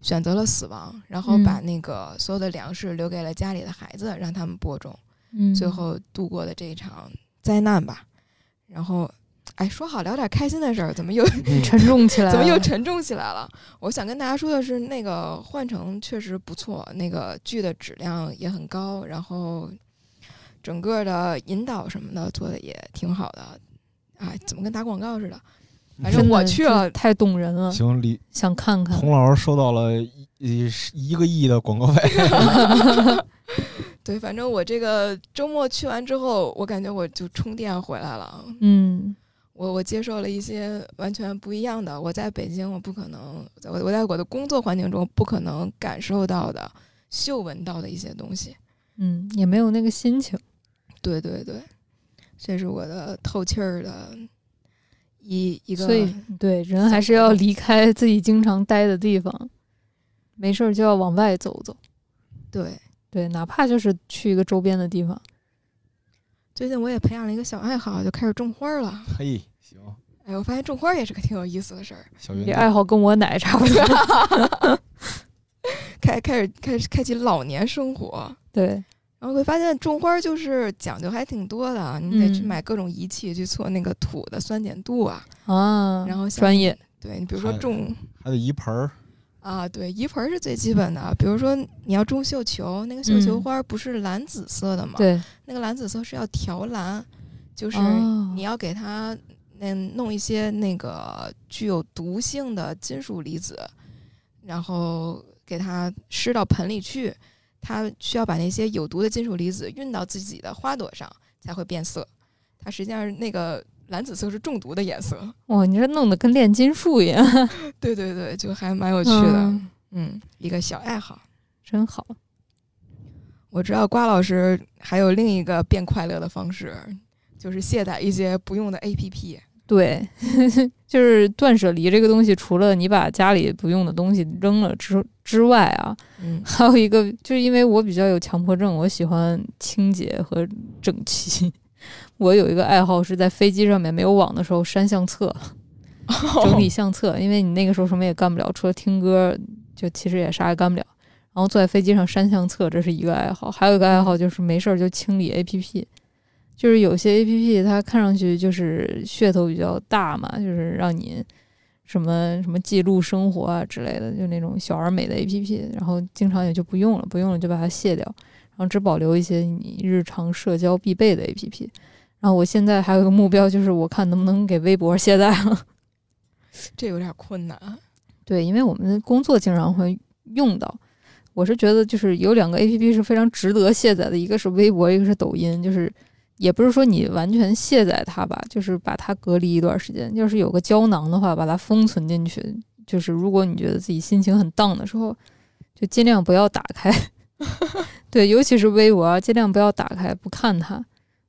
A: 选择了死亡，然后
B: 嗯
A: 把那个所有的粮食留给了家里的孩子，让他们播种。
B: 嗯
A: 最后度过的这一场灾难吧。然后，哎，说好聊点开心的事儿，怎么又
B: 沉重起来了，
A: 怎么又沉重起来了？我想跟大家说的是，那个《幻城》确实不错，那个剧的质量也很高，然后整个的引导什么的做的也挺好的。哎，怎么跟打广告似的？反正我去了，
B: 太动人了，
C: 行，李
B: 想看看。
C: 洪老师收到了一一一个亿的广告费，
A: 对，反正我这个周末去完之后，我感觉我就充电回来了。
B: 嗯
A: 我我接受了一些完全不一样的，我在北京我不可能，我我在我的工作环境中不可能感受到的、嗅闻到的一些东西。
B: 嗯，也没有那个心情。
A: 对对对，这是我的透气儿的一一个。
B: 所以，对人还是要离开自己经常待的地方，没事儿就要往外走走。
A: 对，
B: 对，哪怕就是去一个周边的地方。
A: 最近我也培养了一个小爱好，就开始种花儿了。
C: 嘿，行，
A: 哎，我发现种花儿也是个挺有意思的事儿。
C: 小云
B: 你爱好跟我奶差不多。
A: 开开始开始开启老年生活，
B: 对，
A: 然后会发现种花儿就是讲究还挺多的，你得去
B: 嗯
A: 买各种仪器去测那个土的酸碱度啊。
B: 啊，
A: 然后像
B: 专业。
A: 对你比如说种
C: 还得移盆儿，
A: 啊，对，移盆儿是最基本的。比如说你要种绣球，那个绣球
B: 嗯
A: 花儿不是蓝紫色的吗？，
B: 对，
A: 那个蓝紫色是要调蓝，就是
B: 哦
A: 你要给它嗯弄一些那个具有毒性的金属离子，然后给它施到盆里去。它需要把那些有毒的金属离子运到自己的花朵上才会变色。它实际上那个蓝紫色是中毒的颜色。
B: 哇，你这弄得跟炼金术一样，
A: 对对对，就还蛮有趣的。
B: 嗯
A: 嗯，一个小爱好。
B: 真好。
A: 我知道瓜老师还有另一个变快乐的方式，就是卸载一些不用的 APP。
B: 对，就是断舍离这个东西，除了你把家里不用的东西扔了之之外啊，
A: 嗯
B: 还有一个就是因为我比较有强迫症，我喜欢清洁和整齐。我有一个爱好是在飞机上面没有网的时候删相册，整理相册，因为你那个时候什么也干不了，除了听歌，就其实也啥也干不了。然后坐在飞机上删相册，这是一个爱好。还有一个爱好就是没事儿就清理 APP，就是有些 APP 它看上去就是噱头比较大嘛，就是让你什么什么记录生活啊之类的，就那种小而美的 APP，然后经常也就不用了，不用了就把它卸掉，然后只保留一些你日常社交必备的 APP。然后我现在还有一个目标，就是我看能不能给微博卸载了。
A: 这有点困难。
B: 对，因为我们的工作经常会用到。我是觉得就是有两个 A P P 是非常值得卸载的，一个是微博，一个是抖音。就是也不是说你完全卸载它吧，就是把它隔离一段时间。要是有个胶囊的话，把它封存进去。就是如果你觉得自己心情很荡的时候，就尽量不要打开。对，尤其是微博啊，尽量不要打开，不看它，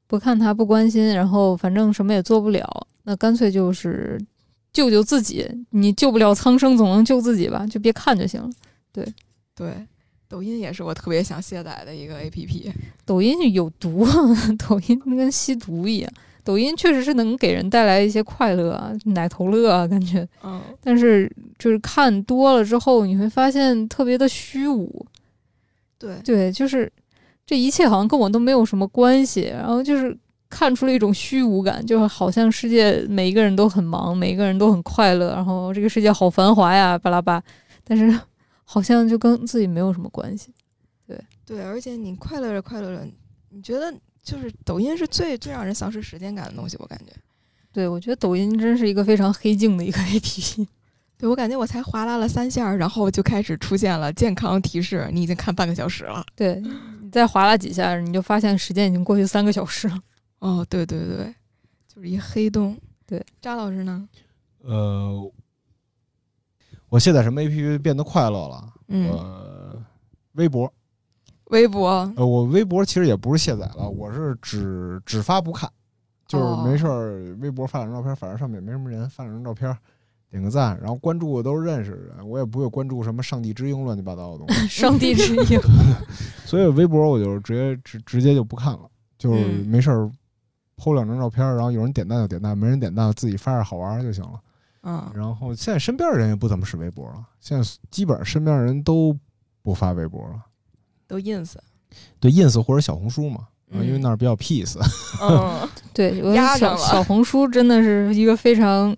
B: 不看它，不关心，然后反正什么也做不了，那干脆就是救救自己。你救不了苍生，总能救自己吧？就别看就行了。
A: 对，抖音也是我特别想卸载的一个 A P P。
B: 抖音有毒，抖音跟吸毒一样。抖音确实是能给人带来一些快乐啊，奶头乐啊，感觉。
A: 嗯，
B: 但是就是看多了之后，你会发现特别的虚无。
A: 对，
B: 对，就是这一切好像跟我都没有什么关系，然后就是看出了一种虚无感，就是好像世界每一个人都很忙，每一个人都很快乐，然后这个世界好繁华呀，巴拉巴，但是好像就跟自己没有什么关系。
A: 对对，而且你快乐着快乐着，你觉得就是抖音是最最让人丧失时间感的东西，我感觉。
B: 对，我觉得抖音真是一个非常黑镜的一个 APP。
A: 对我感觉我才划拉了三下，然后就开始出现了健康提示，你已经看半个小时了。
B: 对，你再划拉几下，你就发现时间已经过去三个小时了。
A: 哦，对对对，就是一黑洞。
B: 对，
A: 扎老师呢？
C: 呃，我卸载什么 A P P 变得快乐了？
A: 嗯，
C: 呃，微博，
A: 微博。
C: 呃，我微博其实也不是卸载了，我是只只发不看，就是
A: 哦
C: 没事儿，微博发两张照片，反正上面也没什么人，发两张照片，点个赞，然后关注的都是认识的人，我也不会关注什么上帝之鹰乱七八糟的东西，
B: 上帝之鹰，
C: 所以微博我就直接直直接就不看了，就是
A: 嗯
C: 没事儿。剖两张照片，然后有人点赞就点赞，没人点赞自己发着好玩儿就行了。
A: 嗯，
C: 然后现在身边人也不怎么使微博了，现在基本上身边人都不发微博了，
A: 都 ins。
C: 对 ins 或者小红书嘛，
A: 嗯
C: 因为那儿比较 peace。
A: 嗯，
B: 对，
A: 压上了
B: 小红书真的是一个非常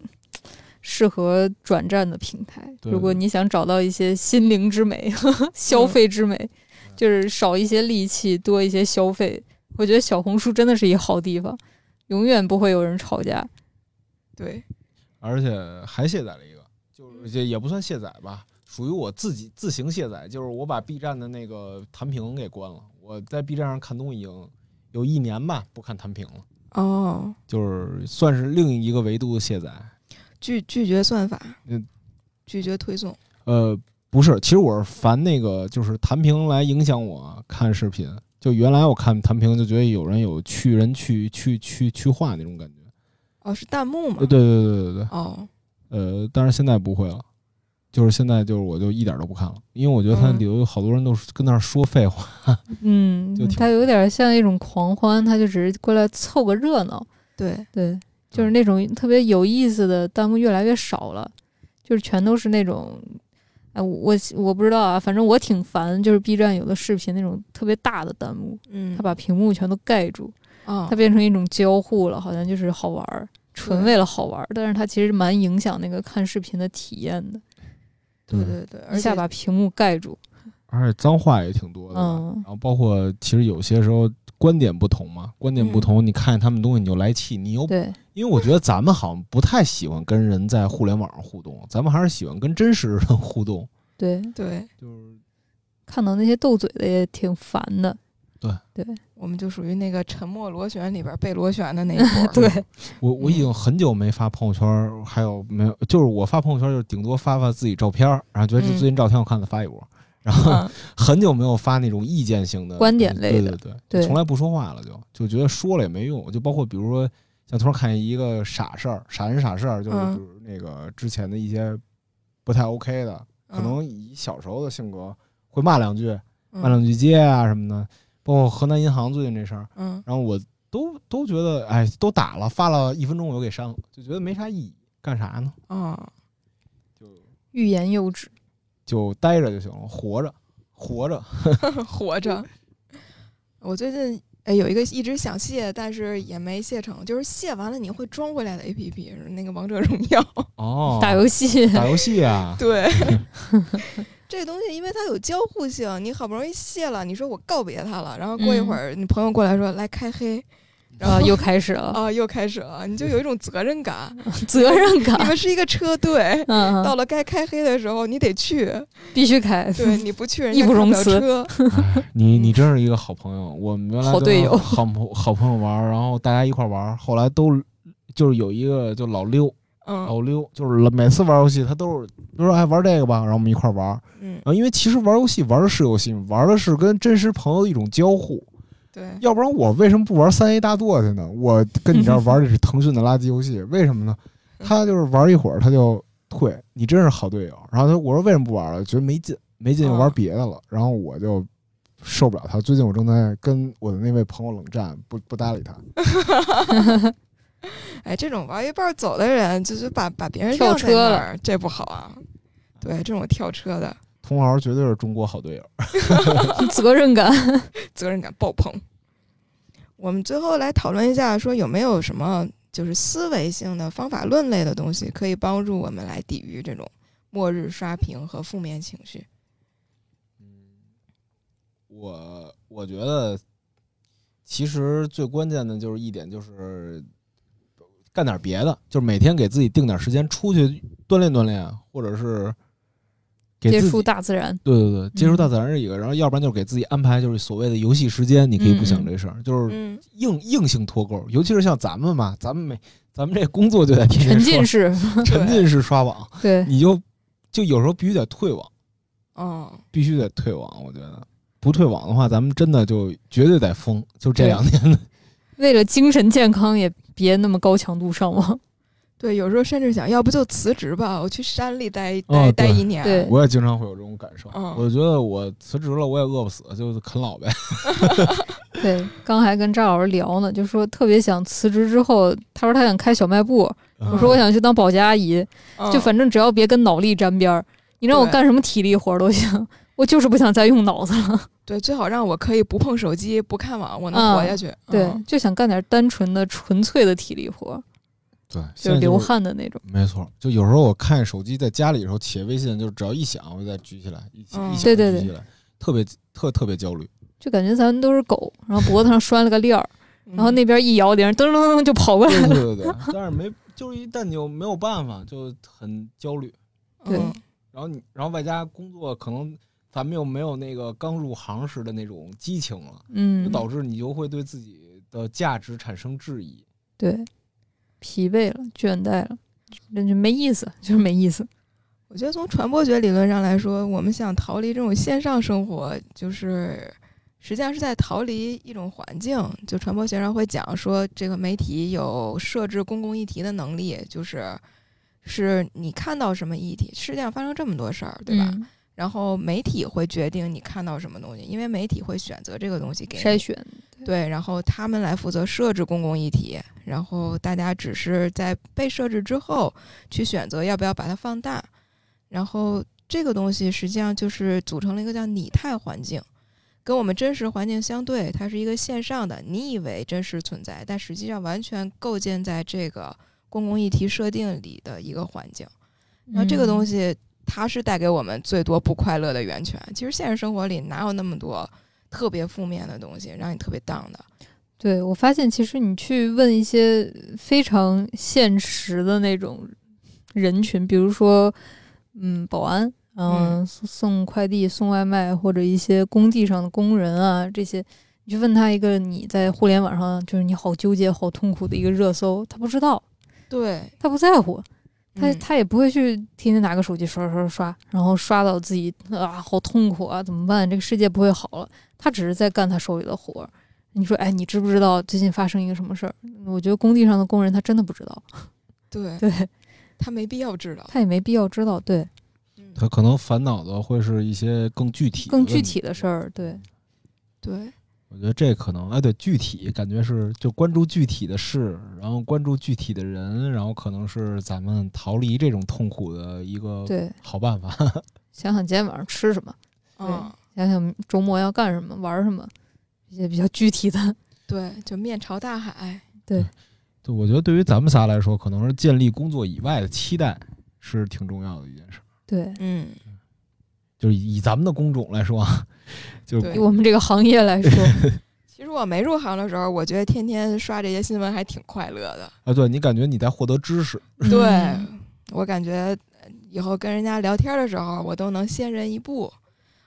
B: 适合转战的平台。如果你想找到一些心灵之美、消费之美，就是少一些戾气，多一些消费，我觉得小红书真的是一个好地方，永远不会有人吵架。
A: 对，
C: 而且还卸载了一个，就是也也不算卸载吧，属于我自己自行卸载，就是我把 B 站的那个弹屏给关了。我在 B 站上看东西已经有一年吧，不看弹屏了，
A: 哦，
C: 就是算是另一个维度的卸载。
A: 拒拒绝算法，
C: 嗯，
A: 拒绝推送。
C: 呃，不是，其实我是烦那个，就是弹屏来影响我看视频。就原来我看弹屏就觉得有人有去人去去去去化那种感觉。
A: 哦，是弹幕吗
C: 对，？对对对对对，
A: 哦，
C: 呃，但是现在不会了，就是现在就是我就一点都不看了，因为我觉得它
A: 嗯
C: 里头有好多人都是跟那儿说废话。
B: 嗯它有点像一种狂欢，他就只是过来凑个热闹。
A: 对，
B: 对，就是那种特别有意思的弹幕越来越少了，就是全都是那种，哎，我我不知道啊，反正我挺烦，就是 B 站有的视频那种特别大的弹幕，
A: 嗯，
B: 它把屏幕全都盖住，
A: 哦
B: 它，变成一种交互了，好像就是好玩儿，纯为了好玩儿，但是它其实蛮影响那个看视频的体验的，
A: 对。对对，而
B: 一下
A: 且
B: 把屏幕盖住，
C: 而且脏话也挺多的，
B: 嗯。
C: 然后包括其实有些时候观点不同嘛，观点不同，你看见他们东西你就来气，你又
B: 对，
C: 因为我觉得咱们好像不太喜欢跟人在互联网上互动，咱们还是喜欢跟真实人互动，
B: 对，
A: 对，
C: 就是
B: 看到那些斗嘴的也挺烦的，
A: 我们就属于那个沉默螺旋里边被螺旋的那一波。
B: 对，
C: 我我已经很久没发朋友圈，还有没有？就是我发朋友圈，就是顶多发发自己照片，然后觉得最近照挺好看的发一波，然后
A: 嗯。
C: 很久没有发那种意见性的
B: 观点类的
C: 对对对，从来不说话了就，就觉得说了也没用。就包括比如说像突然看见一个傻事儿、傻人傻事儿，就是
A: 嗯。
C: 比如那个之前的一些不太 OK 的，可
A: 嗯。
C: 能以小时候的性格会骂两句，
A: 嗯。
C: 骂两句街啊什么的，包括河南银行最近这事儿，
A: 嗯
C: 然后我都都觉得，哎，都打了，发了一分钟我就给删了，就觉得没啥意义，干啥呢？
A: 哦，
C: 就
B: 欲言又止。
C: 就待着就行了，活着，活着。
A: 活着。我最近哎有一个一直想卸，但是也没卸成，就是卸完了你会装回来的 A P P 那个王者荣耀。
C: 哦，
B: 打游戏，
C: 打游戏啊，
A: 对，这东西因为它有交互性，你好不容易卸了，你说我告别它了，然后过一会儿你朋友过来说来开黑，然
B: 啊，
A: 后
B: 又开始了，
A: 啊又开始了，你就有一种责任感。
B: 责任感
A: 你
B: 感，
A: 们是一个车队。到了该开黑的时候，你得去。
B: 必须开，
A: 对，你不去，人
B: 义
A: 家看不
B: 容辞
A: 车。
C: 哎你你真是一个好朋友。我们原来
B: 好队友
C: 好朋好朋友玩，然后大家一块玩，后来都就是有一个就老溜
A: 嗯
C: 老溜，就是每次玩游戏他都是比如说哎玩这个吧，然后我们一块玩。
A: 嗯
C: 因为其实玩游戏玩的是游戏，玩的是跟真实朋友的一种交互。
A: 对，
C: 要不然我为什么不玩三 A 大作去呢？我跟你这儿玩 的是腾讯的垃圾游戏，为什么呢？他就是玩一会儿他就退，你真是好队友。然后他我说为什么不玩了？觉得没劲，没劲就玩别的了。然后我就受不了他。最近我正在跟我的那位朋友冷战，不不搭理他。
A: 哎，这种玩一半走的人，就是把把别人
B: 跳车了，
A: 这不好啊。对，这种跳车的
C: 同行绝对是中国好队友。
B: 责任感，
A: 责任感爆棚。我们最后来讨论一下，说有没有什么就是思维性的方法论类的东西，可以帮助我们来抵御这种末日刷屏和负面情绪。
C: 我我觉得，其实最关键的就是一点，就是干点别的，就是每天给自己定点时间出去锻炼锻炼，或者是
B: 接触大自然，
C: 对对对，接触大
B: 嗯
C: 自然是一个，然后要不然就是给自己安排就是所谓的游戏时间，你可以不想这事儿，就是
A: 嗯
C: 硬硬性脱钩，尤其是像咱们嘛，咱们每咱们这工作就在天天
B: 沉浸式，
C: 沉浸式刷网，
B: 对，
C: 你就就有时候必须得退网，
A: 嗯，
C: 必须得退网，我觉得。不退网的话，咱们真的就绝对得疯。就这两年的，
B: 为了精神健康，也别那么高强度上网。
A: 对，有时候甚至想要不就辞职吧，我去山里待待、
C: 哦
A: 待一年。
B: 对
C: 我也经常会有这种感受。
A: 嗯
C: 我觉得我辞职了，我也饿不死，就啃老呗。
B: 对，刚还跟张老师聊呢，就说特别想辞职之后，他说他想开小卖部，我说我想去当保洁阿姨，
A: 嗯
B: 就反正只要别跟脑力沾边儿，你让我干什么体力活儿都行，我就是不想再用脑子了。
A: 对，最好让我可以不碰手机、不看网，我能
B: 嗯
A: 活下去。
B: 对
A: 嗯，
B: 就想干点单纯的、纯粹的体力活，
C: 对，
B: 就是流。汗的那种。
C: 没错，就有时候我看手机在家里的时候，企业微信就是只要一响，我就再举起来，一起
A: 嗯
C: 一响
B: 对对对
C: 就举起来，特别特特别焦虑。
B: 就感觉咱们都是狗，然后脖子上拴了个链儿，
A: 嗯
B: 然后那边一摇铃，噔噔噔就跑过来
C: 对
B: 了。
C: 对对对，但是没，就是一旦你又没有办法，就很焦虑。
B: 对
A: 嗯
C: 然后你，然后外加工作，可能咱们又没有那个刚入行时的那种激情了，就
B: 嗯，
C: 导致你就会对自己的价值产生质疑。
B: 对，疲惫了，倦怠了，那就没意思，就是没意思。
A: 我觉得从传播学理论上来说，我们想逃离这种线上生活，就是实际上是在逃离一种环境。就传播学上会讲说，这个媒体有设置公共议题的能力，就是是你看到什么议题，世界上发生这么多事儿，对吧？
B: 嗯
A: 然后媒体会决定你看到什么东西，因为媒体会选择这个东西给你
B: 筛选，
A: 对，然后他们来负责设置公共议题，然后大家只是在被设置之后去选择要不要把它放大，然后这个东西实际上就是组成了一个叫拟态环境，跟我们真实环境相对，它是一个线上的，你以为真实存在，但实际上完全构建在这个公共议题设定里的一个环境。然后这个东
B: 西，
A: 西它是带给我们最多不快乐的源泉。其实现实生活里哪有那么多特别负面的东西让你特别 down 的？
B: 对我发现，其实你去问一些非常现实的那种人群，比如说，嗯，保安，嗯，送快递、送外卖，或者一些工地上的工人啊，这些，你去问他一个你在互联网上就是你好纠结、好痛苦的一个热搜，他不知道，
A: 对，
B: 他不在乎，他
A: 嗯
B: 他也不会去天天拿个手机刷刷刷刷，然后刷到自己啊好痛苦啊，怎么办？这个世界不会好了。他只是在干他手里的活儿，你说，哎，你知不知道最近发生一个什么事儿？我觉得工地上的工人他真的不知道，
A: 对
B: 对
A: 他没必要知道。
B: 他也没必要知道，对，
A: 嗯
C: 他可能烦恼的会是一些更具体、
B: 更具体的事。儿，对，
A: 对，
C: 我觉得这可能，哎，对，具体感觉是就关注具体的事，然后关注具体的人，然后可能是咱们逃离这种痛苦的一个
B: 对，
C: 好办法。
B: 想想今天晚上吃什么，
A: 嗯，
B: 想想周末要干什么，玩什么，一些比较具体的，
A: 对，就面朝大海。
C: 对，我觉得对于咱们仨来说，可能是建立工作以外的期待是挺重要的一件事。
B: 对，
A: 嗯，
C: 就是以以咱们的工种来说啊，就
A: 对
B: 以我们这个行业来说，
A: 其实我没入行的时候，我觉得天天刷这些新闻还挺快乐的。
C: 啊，对你感觉你在获得知识，
A: 对
B: 嗯
A: 我感觉以后跟人家聊天的时候，我都能先人一步，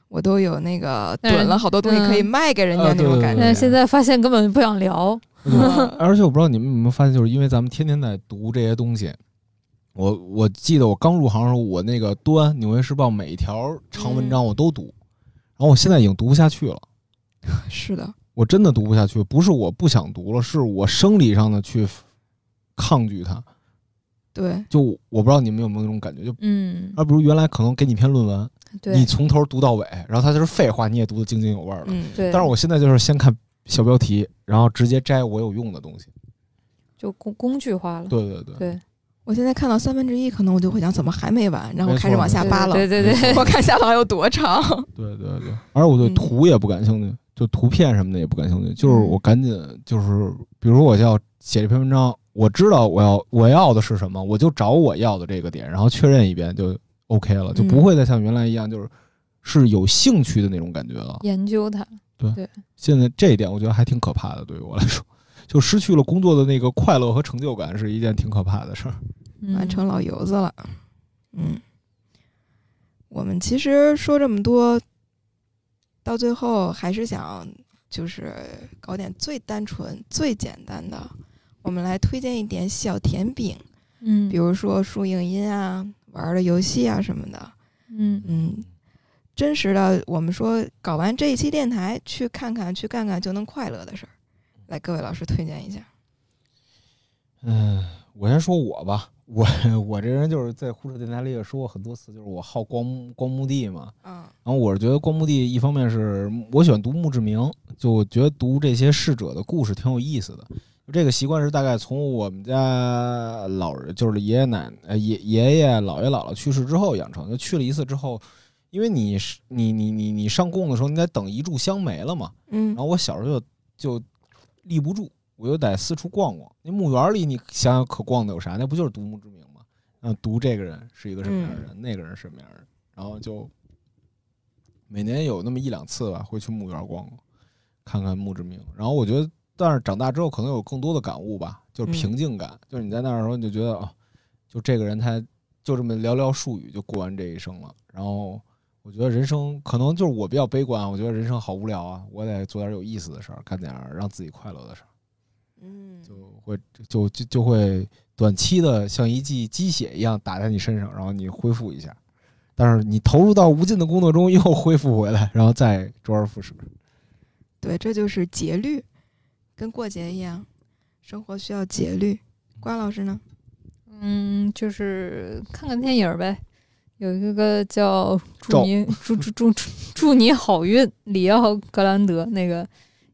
A: 我都有那个
B: 但是
A: 囤了好多东西可以
B: 嗯
A: 卖给人家那种感觉。
B: 但是现在发现根本不想聊，
A: 嗯
C: 而且我不知道你们有没有发现，就是因为咱们天天在读这些东西。我我记得我刚入行的时候，我那个端《纽约时报》每一条长文章我都读，然后我现在已经读不下去了。
A: 是的，
C: 我真的读不下去，不是我不想读了，是我生理上的去抗拒它。
A: 对，
C: 就我不知道你们有没有那种感觉，就
B: 嗯，
C: 而比如原来可能给你一篇论文，
B: 对
C: 你从头读到尾，然后它就是废话，你也读得津津有味儿了。
A: 嗯，
B: 对，
C: 但是我现在就是先看小标题，然后直接摘我有用的东西。
B: 就工工具化了，
C: 对对对，
B: 对，
A: 我现在看到三分之一，可能我就会想怎么还没完，然后开始往下扒拉。
B: 对对对对，
A: 我看下头还有多长。
C: 对对对，而我对
A: 嗯
C: 图也不感兴趣，就图片什么的也不感兴趣，就是
B: 嗯
C: 我赶紧就是，比如说我要写这篇文章，我知道我要我要的是什么，我就找我要的这个点，然后确认一遍就 OK 了，就不会再像原来一样就是是有兴趣的那种感觉了。
B: 研究它，对
C: 现在这一点我觉得还挺可怕的，对于我来说，就失去了工作的那个快乐和成就感，是一件挺可怕的事儿。
B: 嗯
A: 完成老油子了。嗯，我们其实说这么多，到最后还是想就是搞点最单纯、最简单的。我们来推荐一点小甜饼，
B: 嗯，
A: 比如说数影音啊、玩的游戏啊什么的。
B: 嗯
A: 嗯，真实的，我们说搞完这一期电台，去看看、去干干就能快乐的事儿。来，各位老师推荐一下。
C: 嗯，我先说我吧，我我这人就是在呼车电台里也说过很多次，就是我好光光墓地嘛。
A: 嗯
C: 然后我是觉得光墓地一方面是我喜欢读墓志铭，就我觉得读这些逝者的故事挺有意思的。这个习惯是大概从我们家老人，就是爷爷奶奶爷爷爷姥爷姥姥去世之后养成。就去了一次之后，因为你是你你你你上供的时候，你得等一炷香没了嘛。
A: 嗯
C: 然后我小时候就就立不住，我就得四处逛逛。那墓园里你想想可逛的有啥？那不就是读墓志铭吗？嗯，读这个人是一个什么样的人，那个人是什么样的人，然后就每年有那么一两次吧，会去墓园逛逛，看看墓志铭。然后我觉得，但是长大之后可能有更多的感悟吧，就是平静感，就是你在那儿的时候你就觉得啊，就这个人他就这么寥寥数语就过完这一生了，然后。我觉得人生可能就是我比较悲观，我觉得人生好无聊啊，我得做点有意思的事儿，干点儿让自己快乐的事儿，
A: 嗯，
C: 就会就就就会短期的像一剂鸡血一样打在你身上，然后你恢复一下，但是你投入到无尽的工作中又恢复回来，然后再周而复始。
A: 对，这就是节律，跟过节一样，生活需要节律。关老师呢？
B: 嗯，就是看看电影儿呗。有一个叫祝你祝祝祝祝祝你好运，里奥格兰德那个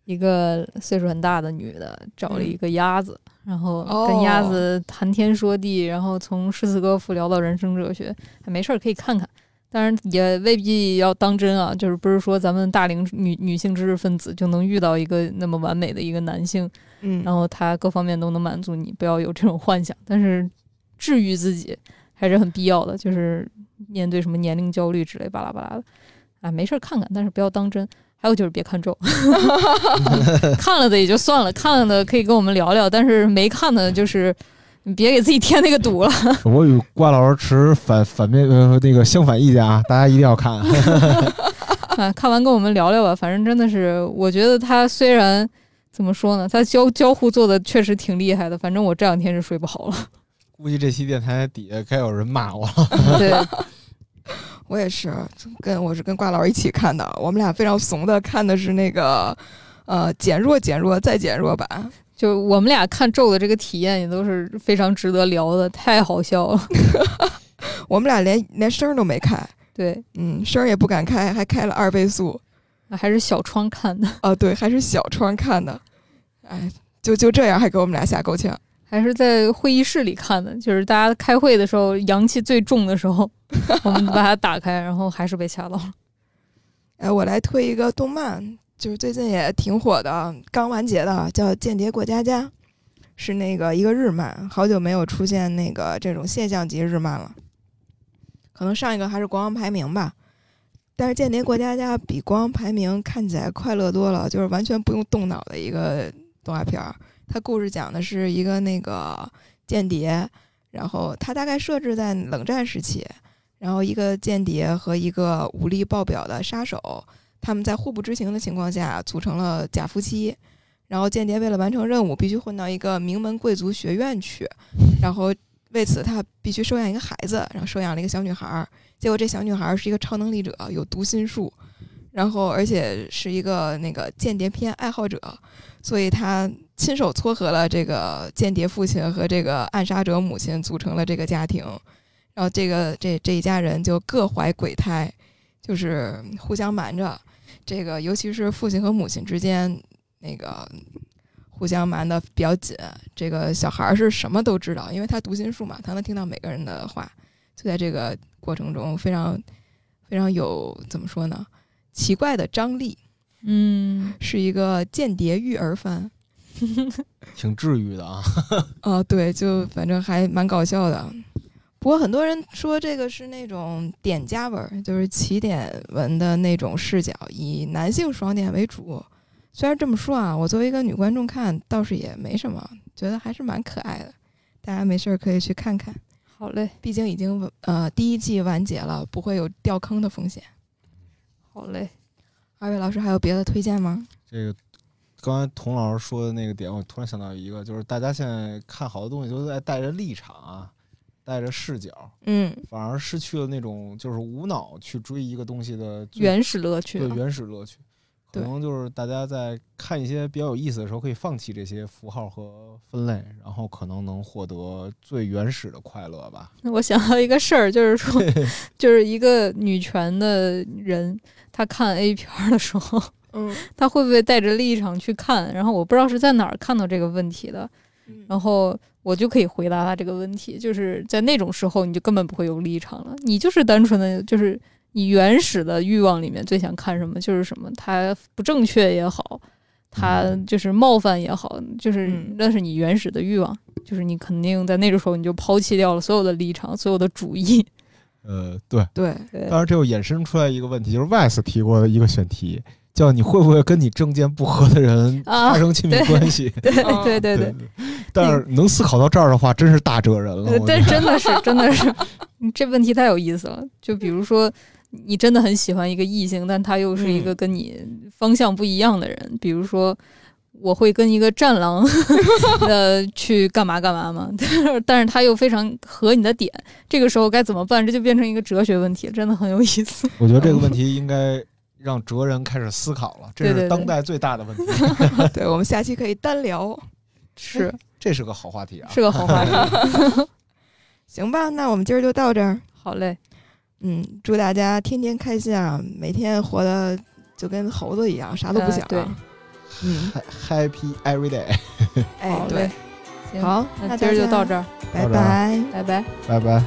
B: 一个岁数很大的女的找了一个鸭子，然后跟鸭子谈天说地，然后从诗词歌赋聊到人生哲学，还没事儿可以看看。当然也未必要当真啊，就是不是说咱们大龄女女性知识分子就能遇到一个那么完美的一个男性，
A: 嗯，
B: 然后他各方面都能满足你，不要有这种幻想。但是治愈自己还是很必要的，就是面对什么年龄焦虑之类巴拉巴拉的，啊，没事儿看看，但是不要当真。还有就是别看咒，看了的也就算了，看了的可以跟我们聊聊，但是没看的就是你别给自己添那个堵了。
C: 我与瓜老师持反反面呃那个相反意见啊，大家一定要看。
B: 啊，看完跟我们聊聊吧。反正真的是，我觉得他虽然怎么说呢，他交交互做的确实挺厉害的。反正我这两天是睡不好了。
C: 估计这期电台底下该有人骂我了。
B: 对，
A: 我也是跟我是跟瓜老师一起看的，我们俩非常怂的看的是那个呃减弱、减弱再减弱版。
B: 就我们俩看咒的这个体验也都是非常值得聊的，太好笑了。
A: 我们俩连连声都没开，
B: 对，
A: 嗯，声也不敢开，还开了二倍速。
B: 还是小窗看的
A: 啊，对，还是小窗看的。哎，就就这样，还给我们俩吓够呛。
B: 还是在会议室里看的，就是大家开会的时候，阳气最重的时候，我们把它打开，然后还是被吓到了。
A: 哎，我来推一个动漫，就是最近也挺火的，刚完结的，叫《间谍过家家》，是那个一个日漫，好久没有出现那个这种现象级日漫了，可能上一个还是《国王排名》吧。但是《间谍过家家》比《国王排名》看起来快乐多了，就是完全不用动脑的一个动画片儿。他故事讲的是一个那个间谍，然后他大概设置在冷战时期，然后一个间谍和一个武力爆表的杀手，他们在互不知情的情况下组成了假夫妻。然后间谍为了完成任务，必须混到一个名门贵族学院去，然后为此他必须收养一个孩子，然后收养了一个小女孩儿。结果这小女孩是一个超能力者，有读心术，然后而且是一个那个间谍片爱好者，所以他亲手撮合了这个间谍父亲和这个暗杀者母亲，组成了这个家庭。然后这个这这一家人就各怀鬼胎，就是互相瞒着。这个尤其是父亲和母亲之间，那个互相瞒的比较紧。这个小孩是什么都知道，因为他读心术嘛，他能听到每个人的话。就在这个。过程中非常非常有怎么说呢？奇怪的张力，
B: 嗯，
A: 是一个间谍育儿番，
C: 挺治愈的啊。
A: 啊，对，就反正还蛮搞笑的。不过很多人说这个是那种点加文，就是起点文的那种视角，以男性爽点为主。虽然这么说啊，我作为一个女观众看倒是也没什么，觉得还是蛮可爱的。大家没事儿可以去看看。
B: 好嘞，
A: 毕竟已经呃第一季完结了，不会有掉坑的风险。
B: 好嘞，
A: 二位老师还有别的推荐吗？
C: 这个刚才童老师说的那个点，我突然想到一个，就是大家现在看好多东西都在带着立场啊，带着视角，
A: 嗯，
C: 反而失去了那种就是无脑去追一个东西的
B: 原始乐趣，
C: 对原始乐趣。可能就是大家在看一些比较有意思的时候，可以放弃这些符号和分类，然后可能能获得最原始的快乐吧。
B: 我想到一个事儿，就是说，就是一个女权的人，她看 A 片的时候，
A: 嗯，
B: 他会不会带着立场去看？然后我不知道是在哪儿看到这个问题的，然后我就可以回答他这个问题，就是在那种时候，你就根本不会有立场了，你就是单纯的就是。你原始的欲望里面最想看什么就是什么，他不正确也好，他就是冒犯也好，就是那是你原始的欲望，就是你肯定在那个时候你就抛弃掉了所有的立场，所有的主义。
C: 呃，对。
A: 对，
C: 当然这又衍生出来一个问题，就是 Wes 提过的一个选题，叫你会不会跟你政见不合的人 发生亲密关系？
B: 对 对对对。
C: 但是能思考到这儿的话，真是大哲人了。
B: 但真的是真的是，这问题太有意思了。就比如说。你真的很喜欢一个异性，但他又是一个跟你方向不一样的人。比如说，我会跟一个战狼呃去干嘛干嘛吗？但是他又非常合你的点，这个时候该怎么办？这就变成一个哲学问题，真的很有意思。
C: 我觉得这个问题应该让哲人开始思考了，这是当代最大的问题。
A: 对我们下期可以单聊，
B: 是
C: 这是个好话题啊，
B: 是个好话题。
A: 行吧，那我们今儿就到这儿。
B: 好嘞。
A: 嗯，祝大家天天开心啊！每天活的就跟猴子一样，啥都不想。
B: 对，
A: 嗯
C: ，Happy every day。
A: 哎，对，好，那
B: 今儿就到这儿，
A: 拜拜，
B: 拜拜，
C: 拜拜。